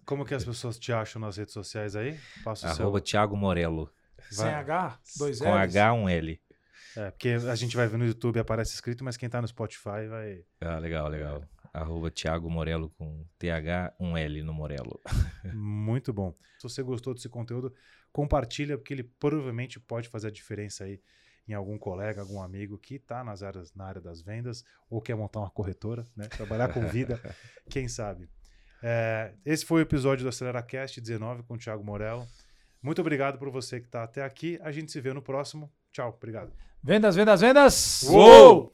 Como que as pessoas te acham nas redes sociais aí? Passa o seu. Arroba Thiago Morello. Sem Vai. H, dois Com L's. H, um L. É, porque a gente vai ver no YouTube aparece escrito, mas quem tá no Spotify vai. Ah, legal, legal. Arroba Thiago Morello com TH, um L no Morello. Muito bom. Se você gostou desse conteúdo, compartilha, porque ele provavelmente pode fazer a diferença aí em algum colega, algum amigo que está nas áreas, na área das vendas ou quer montar uma corretora, né? Trabalhar com vida, quem sabe. É, esse foi o episódio do AceleraCast 19 com o Thiago Morello. Muito obrigado por você que está até aqui. A gente se vê no próximo. Tchau, obrigado. Vendas, vendas, vendas! Uou!